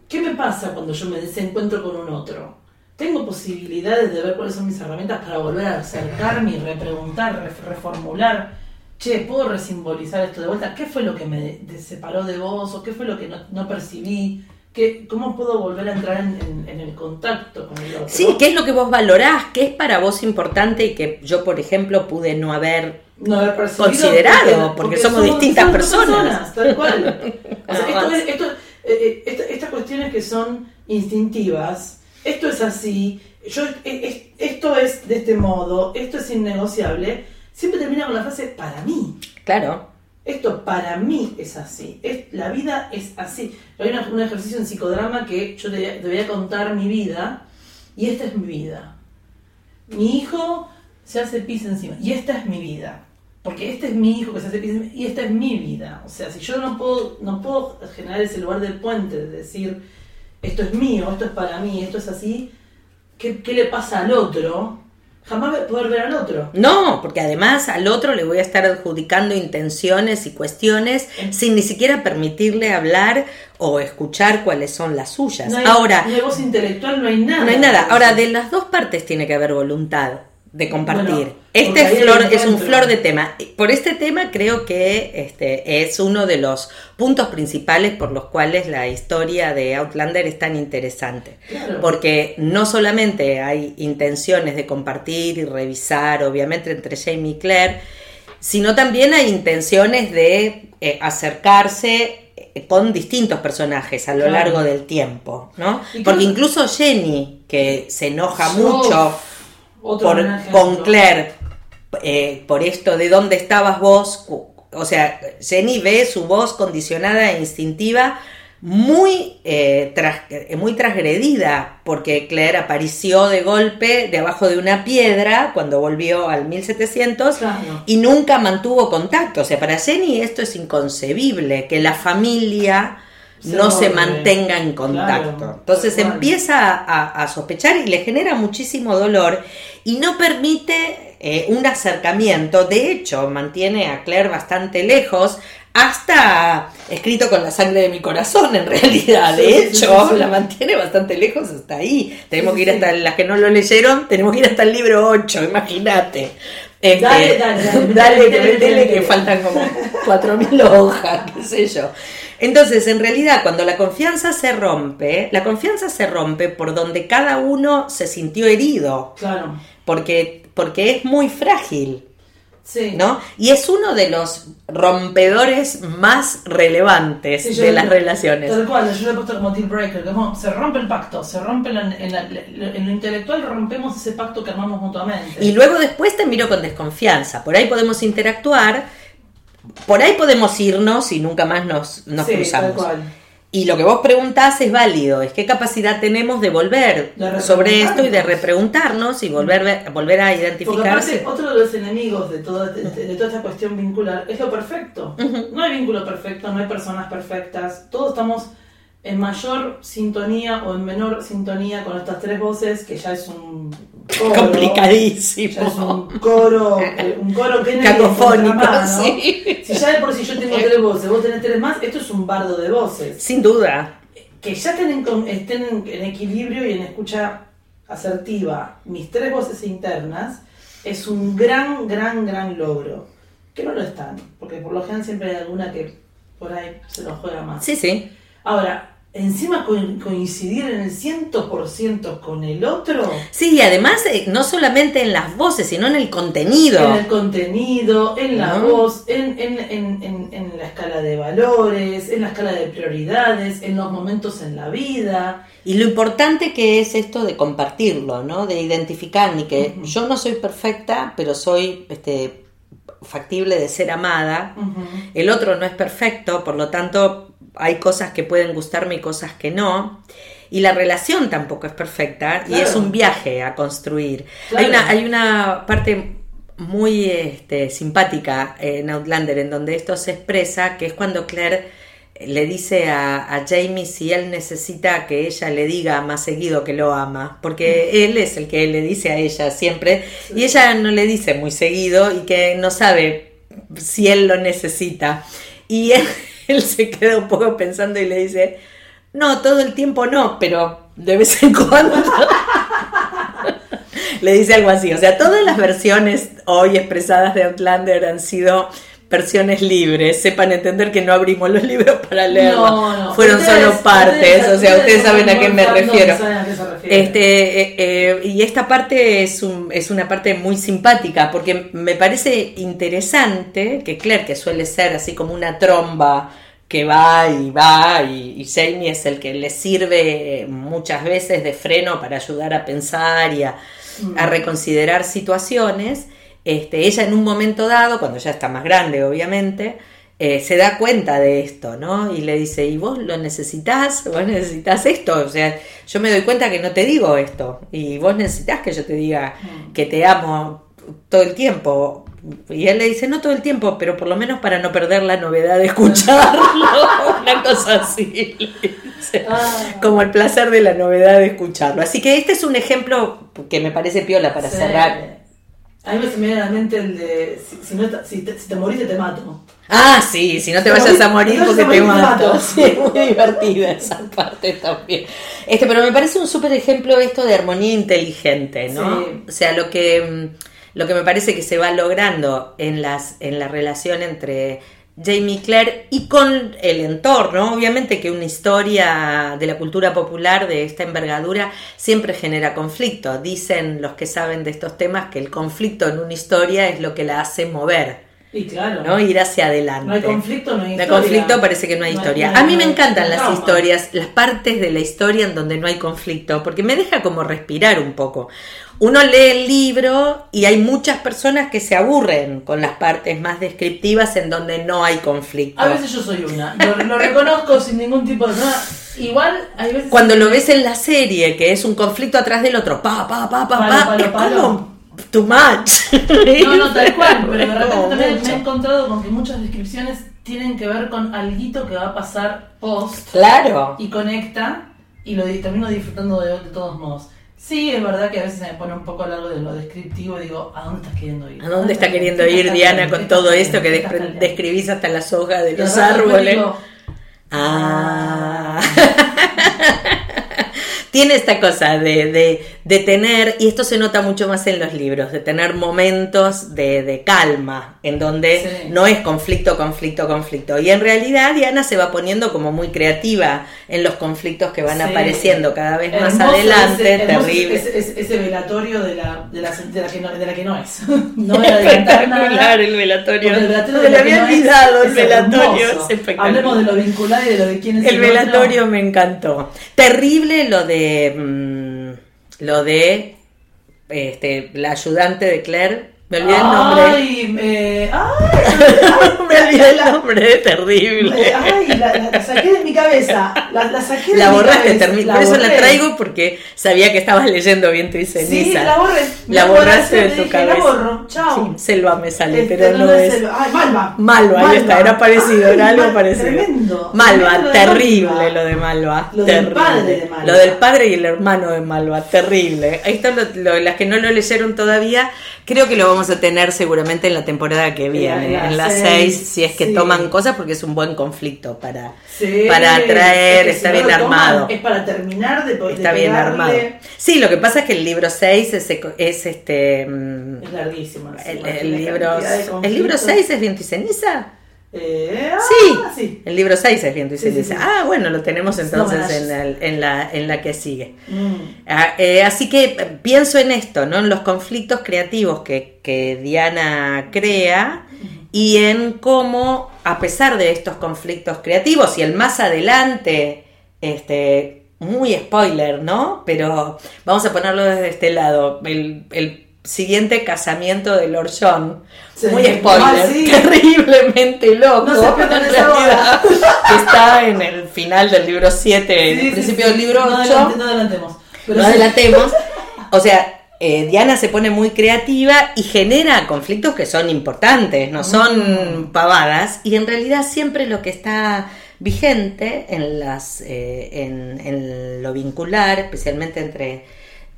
¿Qué me pasa cuando yo me desencuentro con un otro? ¿Tengo posibilidades de ver cuáles son mis herramientas para volver a acercarme y repreguntar, reformular? Che, ¿puedo resimbolizar esto de vuelta? ¿Qué fue lo que me separó de vos? ¿O qué fue lo que no, no percibí? ¿Cómo puedo volver a entrar en, el contacto con el otro? Sí, ¿qué es lo que vos valorás? ¿Qué es para vos importante y que yo, por ejemplo, pude no haber, considerado? Porque, somos, distintas personas. Tal cual. Eh, eh, estas cuestiones que son instintivas, esto es así, yo, eh, esto es de este modo, esto es innegociable, siempre termina con la frase para mí. Claro. Esto para mí es así. Es, la vida es así. Hay un ejercicio en psicodrama que yo te, voy a contar mi vida y esta es mi vida. Mi hijo se hace pis encima y esta es mi vida. Porque este es mi hijo que se hace pis encima y esta es mi vida. O sea, si yo no puedo, no puedo generar ese lugar del puente de decir esto es mío, esto es para mí, esto es así, ¿qué, qué le pasa al otro? Jamás poder ver al otro. No, porque además al otro le voy a estar adjudicando intenciones y cuestiones sin ni siquiera permitirle hablar o escuchar cuáles son las suyas. Ahora, no hay voz intelectual, no hay nada. No hay nada. Ahora, de las dos partes tiene que haber voluntad de compartir. este es, flor, es un flor de tema. Por este tema creo que este es uno de los puntos principales por los cuales la historia de Outlander es tan interesante. Porque no solamente hay intenciones de compartir y revisar, obviamente, entre Jamie y Claire, sino también hay intenciones de eh, acercarse eh, con distintos personajes a lo largo del tiempo, ¿no? Porque incluso Jenny, que se enoja mucho con Claire eh, por esto de dónde estabas vos. O sea, Jenny ve su voz condicionada e instintiva muy, eh, tras- eh, muy transgredida, porque Claire apareció de golpe debajo de una piedra cuando volvió al 1700 Claro. y nunca mantuvo contacto. O sea, para Jenny esto es inconcebible, que la familia Se no se mantenga en contacto. Claro, Entonces empieza a, a sospechar y le genera muchísimo dolor y no permite eh, un acercamiento. De hecho, mantiene a Claire bastante lejos. Hasta escrito con la sangre de mi corazón, en realidad. De sí, hecho, sí, sí. la mantiene bastante lejos hasta ahí. Tenemos que ir hasta, las que no lo leyeron, tenemos que ir hasta el libro 8, imagínate. Este, Dale, dale, dale, que faltan como 4.000 hojas, qué sé yo. Entonces, en realidad, cuando la confianza se rompe, la confianza se rompe por donde cada uno se sintió herido, Claro. porque, porque es muy frágil, Sí. ¿no? Y es uno de los rompedores más relevantes Sí, de le- las relaciones. Tal cual, yo lo he puesto como deal breaker, como se rompe el pacto, se rompe la- en, la- en lo intelectual, rompemos ese pacto que armamos mutuamente. Y luego después te miro con desconfianza. Por ahí podemos interactuar, por ahí podemos irnos y nunca más nos, nos Sí, cruzamos. tal cual. Y lo que vos preguntás es válido, es qué capacidad tenemos de volver De sobre esto y de repreguntarnos. y volver, volver a Porque identificarse. aparte, otro de los enemigos de toda, de, de toda esta cuestión vincular es lo perfecto. No hay vínculo perfecto, no hay personas perfectas. Todos estamos en mayor sintonía o en menor sintonía con estas tres voces, que ya es un coro. Complicadísimo. Ya es un coro, un coro que Cacofónico, sí. Si ya de por sí yo tengo tres voces, vos tenés tres más, esto es un bardo de voces. Sin duda. Que ya estén en, estén en equilibrio y en escucha asertiva mis tres voces internas es un gran, gran, gran logro. Que no lo están, porque por lo general siempre hay alguna que por ahí se lo juega más. Sí, sí. Ahora, encima co- coincidir en el 100% con el otro, Sí, y además eh, no solamente en las voces, sino en el contenido. en el contenido, en la ¿No? voz, en, en, en, en, en la escala de valores, en la escala de prioridades, en los momentos en la vida. Y lo importante que es esto de compartirlo, ¿no? De identificar, ni que yo no soy perfecta, pero soy este, factible de ser amada. El otro no es perfecto, por lo tanto hay cosas que pueden gustarme y cosas que no. Y la relación tampoco es perfecta y es un viaje a construir. Claro. Hay, una, hay una parte muy este, simpática en Outlander en donde esto se expresa, que es cuando Claire le dice a, a Jamie si él necesita que ella le diga más seguido que lo ama, porque él es el que le dice a ella siempre y ella no le dice muy seguido y que no sabe si él lo necesita. Y él, él se queda un poco pensando y le dice, no, todo el tiempo no, pero de vez en cuando. le dice algo así. O sea, todas las versiones hoy expresadas de Outlander han sido versiones libres. Sepan entender que no abrimos los libros para leerlos. No, no. Fueron Ustedes- solo partes. o sea, ustedes saben a qué me refiero. saben a qué se. Este, eh, eh, y esta parte es, un- es una parte muy simpática porque me parece interesante que Claire, que suele ser así como una tromba que va y va, y, y Jamie es el que le sirve muchas veces de freno para ayudar a pensar y a, a reconsiderar situaciones. Este, ella en un momento dado, cuando ya está más grande obviamente, eh, se da cuenta de esto, ¿no? Y le dice, ¿y vos lo necesitas? ¿Vos necesitas esto? O sea, yo me doy cuenta que no te digo esto. Y vos necesitas que yo te diga Mm. que te amo todo el tiempo. Y él le dice, no todo el tiempo, pero por lo menos para no perder la novedad de escucharlo. Una cosa así. Ah. Como el placer de la novedad de escucharlo. Así que este es un ejemplo que me parece piola para Sí. cerrar. A mí me viene a la mente el de si, si, no, te- si, te, si te morís, te mato. Ah, sí, si no te Te vayas a morir porque te te morís, te mato. mato. Sí, es muy divertida esa parte también. Este, pero me parece un súper ejemplo esto de armonía inteligente, ¿no? Sí. O sea, lo que, mm, lo que me parece que se va logrando en, las, en la relación entre Jamie y Claire y con el entorno. Obviamente que una historia de la cultura popular de esta envergadura siempre genera conflicto. Dicen los que saben de estos temas que el conflicto en una historia es lo que la hace mover. Y claro. ¿no? Ir hacia adelante. No hay conflicto, no hay No hay historia. conflicto, parece que no hay No historia. hay- a mí me no encantan las historias, las partes de la historia en donde no hay conflicto, porque me deja como respirar un poco. Uno lee el libro y hay muchas personas que se aburren con las partes más descriptivas en donde no hay conflicto. A veces yo soy una. Lo, lo reconozco sin ningún tipo de problema. Igual, hay veces. Cuando lo ves en la serie, que es un conflicto atrás del otro, pa, pa, pa, pa, Palo, pa, palo, es palo. como too much. No, no, tal cual, pero de repente también mucho. me he encontrado con que muchas descripciones tienen que ver con alguito que va a pasar post Claro. y conecta y lo termino disfrutando de, de todos modos. Sí, es verdad que a veces se me pone un poco largo de lo descriptivo y digo, ¿a dónde estás queriendo ir? ¿A dónde está queriendo ¿Qué ir Diana con ¿Qué todo esto que describís hasta las hojas de los árboles? digo, Ah. Tiene esta cosa de, de, de tener, y esto se nota mucho más en los libros, de tener momentos de, de calma, en donde Sí. no es conflicto, conflicto, conflicto. Y en realidad Diana se va poniendo como muy creativa en los conflictos que van Sí. apareciendo cada vez más adelante, ese, terrible. Ese, ese- ese velatorio de la, de, la, de, la que no, de la que no es. No voy a adelantar nada. El velatorio. El velatorio de había no es olvidado el es velatorio. hermoso. Es espectacular. Hablemos de lo vincular y de lo de quién es El otro. velatorio me encantó. Terrible lo de mm, lo de este la ayudante de Claire. Me olvidé el nombre. Ay, eh, ay, me olvidé el nombre, terrible. ay, la, la- la saqué de mi cabeza. La, la saqué de mi borraste, cabeza. termi- por eso la traigo porque sabía que estabas leyendo viento y ceniza. Sí, la borré. La Me borraste de tu dije, cabeza. La borro, chao. Sí, selva me sale, Este, pero no, es. el- Ay, Malva. Malva, ahí está, era parecido, era algo parecido. Tremendo. Malva, tremendo terrible Malva. lo de Malva. Lo del terrible. padre de Malva. Lo del padre y el hermano de Malva, terrible. Esto, lo, lo- las que no lo leyeron todavía, creo que lo vamos a tener seguramente en la temporada que viene, la en la seis, 6, si es que sí. toman cosas, porque es un buen conflicto para, Sí, para atraer, es que está bien toman, armado. Es para terminar de de Está bien pegarle. armado. Sí, lo que pasa es que el libro 6 es, es este. mm, Es larguísimo. El, la libro, ¿El libro 6 es Viento y Ceniza? Eh, ah, Sí, sí. el libro 6 es Viento y Sí, sí, sí. Ah, bueno, lo tenemos entonces en, el- en, la, en la que sigue. Mm. Ah, eh, así que pienso en esto, ¿no? En los conflictos creativos que, que Diana crea y en cómo, a pesar de estos conflictos creativos y el más adelante, este, muy spoiler, ¿no? Pero vamos a ponerlo desde este lado, el, el siguiente casamiento de Lord John. Sí. Muy spoiler, Ah, sí. terriblemente loco. No se en realidad, que está en el final del libro 7, en Sí, el principio del libro No 8 adelante- no adelantemos. Pero no adelantemos. O sea, eh, Diana se pone muy creativa y genera conflictos que son importantes, no son pavadas, y en realidad siempre lo que está vigente en, las, eh, en, en lo vincular, especialmente entre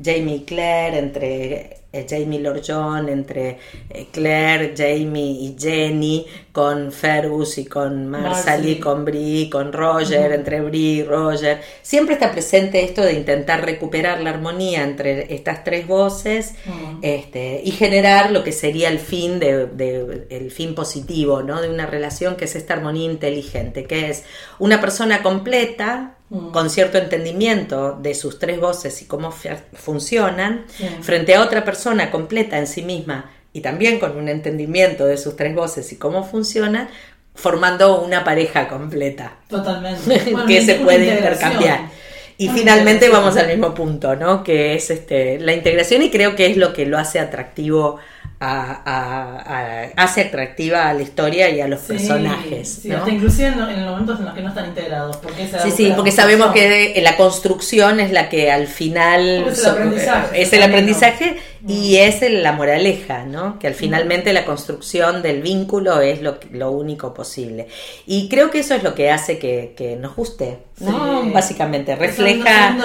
Jamie y Claire, entre eh, Jamie y Lord John, entre eh, Claire, Jamie y Jenny, con Fergus y con Marsali, Marcy. con Brie, con Roger, entre Brie y Roger. Siempre está presente esto de intentar recuperar la armonía entre estas tres voces este, y generar lo que sería el fin de, de- el fin positivo, ¿no? De una relación que es esta armonía inteligente, que es una persona completa. Con cierto entendimiento de sus tres voces y cómo funcionan, Sí. frente a otra persona completa en sí misma y también con un entendimiento de sus tres voces y cómo funcionan, formando una pareja completa Totalmente. Bueno, que se puede intercambiar. Y Una finalmente vamos al mismo punto, ¿no? Que es este, la integración y creo que es lo que lo hace atractivo a, a- a- hace atractiva a la historia y a los Sí, personajes. sí, ¿no? hasta inclusive en, lo- en los momentos en los que no están integrados. Porque esa Sí, sí, porque sabemos que la construcción es la que al final es el so- aprendizaje, es el aprendizaje y es la moraleja, ¿no? Que al finalmente la construcción del vínculo es lo, lo único posible. Y creo que eso es lo que hace que, que nos guste, ¿no? Sí. Básicamente, refleja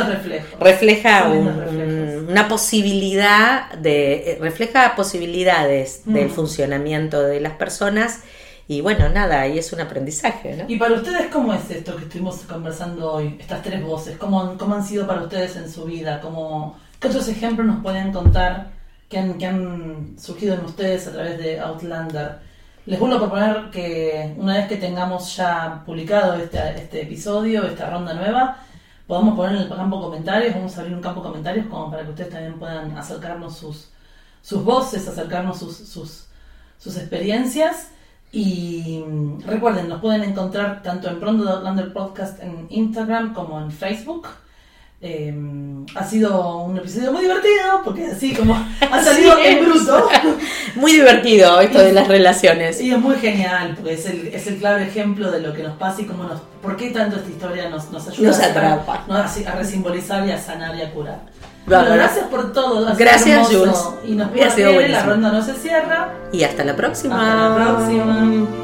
refleja un- una posibilidad de eh, refleja posibilidades del funcionamiento de las personas y bueno nada y es un aprendizaje ¿no? Y para ustedes, ¿cómo es esto que estuvimos conversando hoy? Estas tres voces, ¿cómo, cómo han sido para ustedes en su vida? ¿Cómo, ¿Qué otros ejemplos nos pueden contar que han, surgido en ustedes a través de Outlander? Les vuelvo a proponer que una vez que tengamos ya publicado este, este episodio, esta ronda nueva, podamos poner en el campo comentarios, vamos a abrir un campo comentarios como para que ustedes también puedan acercarnos sus, voces, acercarnos sus, experiencias. Y recuerden, nos pueden encontrar tanto en Pronto de Outlander Podcast en Instagram como en Facebook. Eh, ha sido un episodio muy divertido porque así como ha salido en bruto. Muy divertido esto de las relaciones. Y es muy genial, porque es el, es el claro ejemplo de lo que nos pasa y cómo nos, por qué tanto esta historia nos, nos ayuda Nos a, sanar, atrapa. ¿no? a, a resimbolizar y a sanar y a curar. Bueno, gracias por todo. ha Gracias. Jules. Y nos vemos la ronda no se cierra. Y hasta la próxima. Hasta la próxima.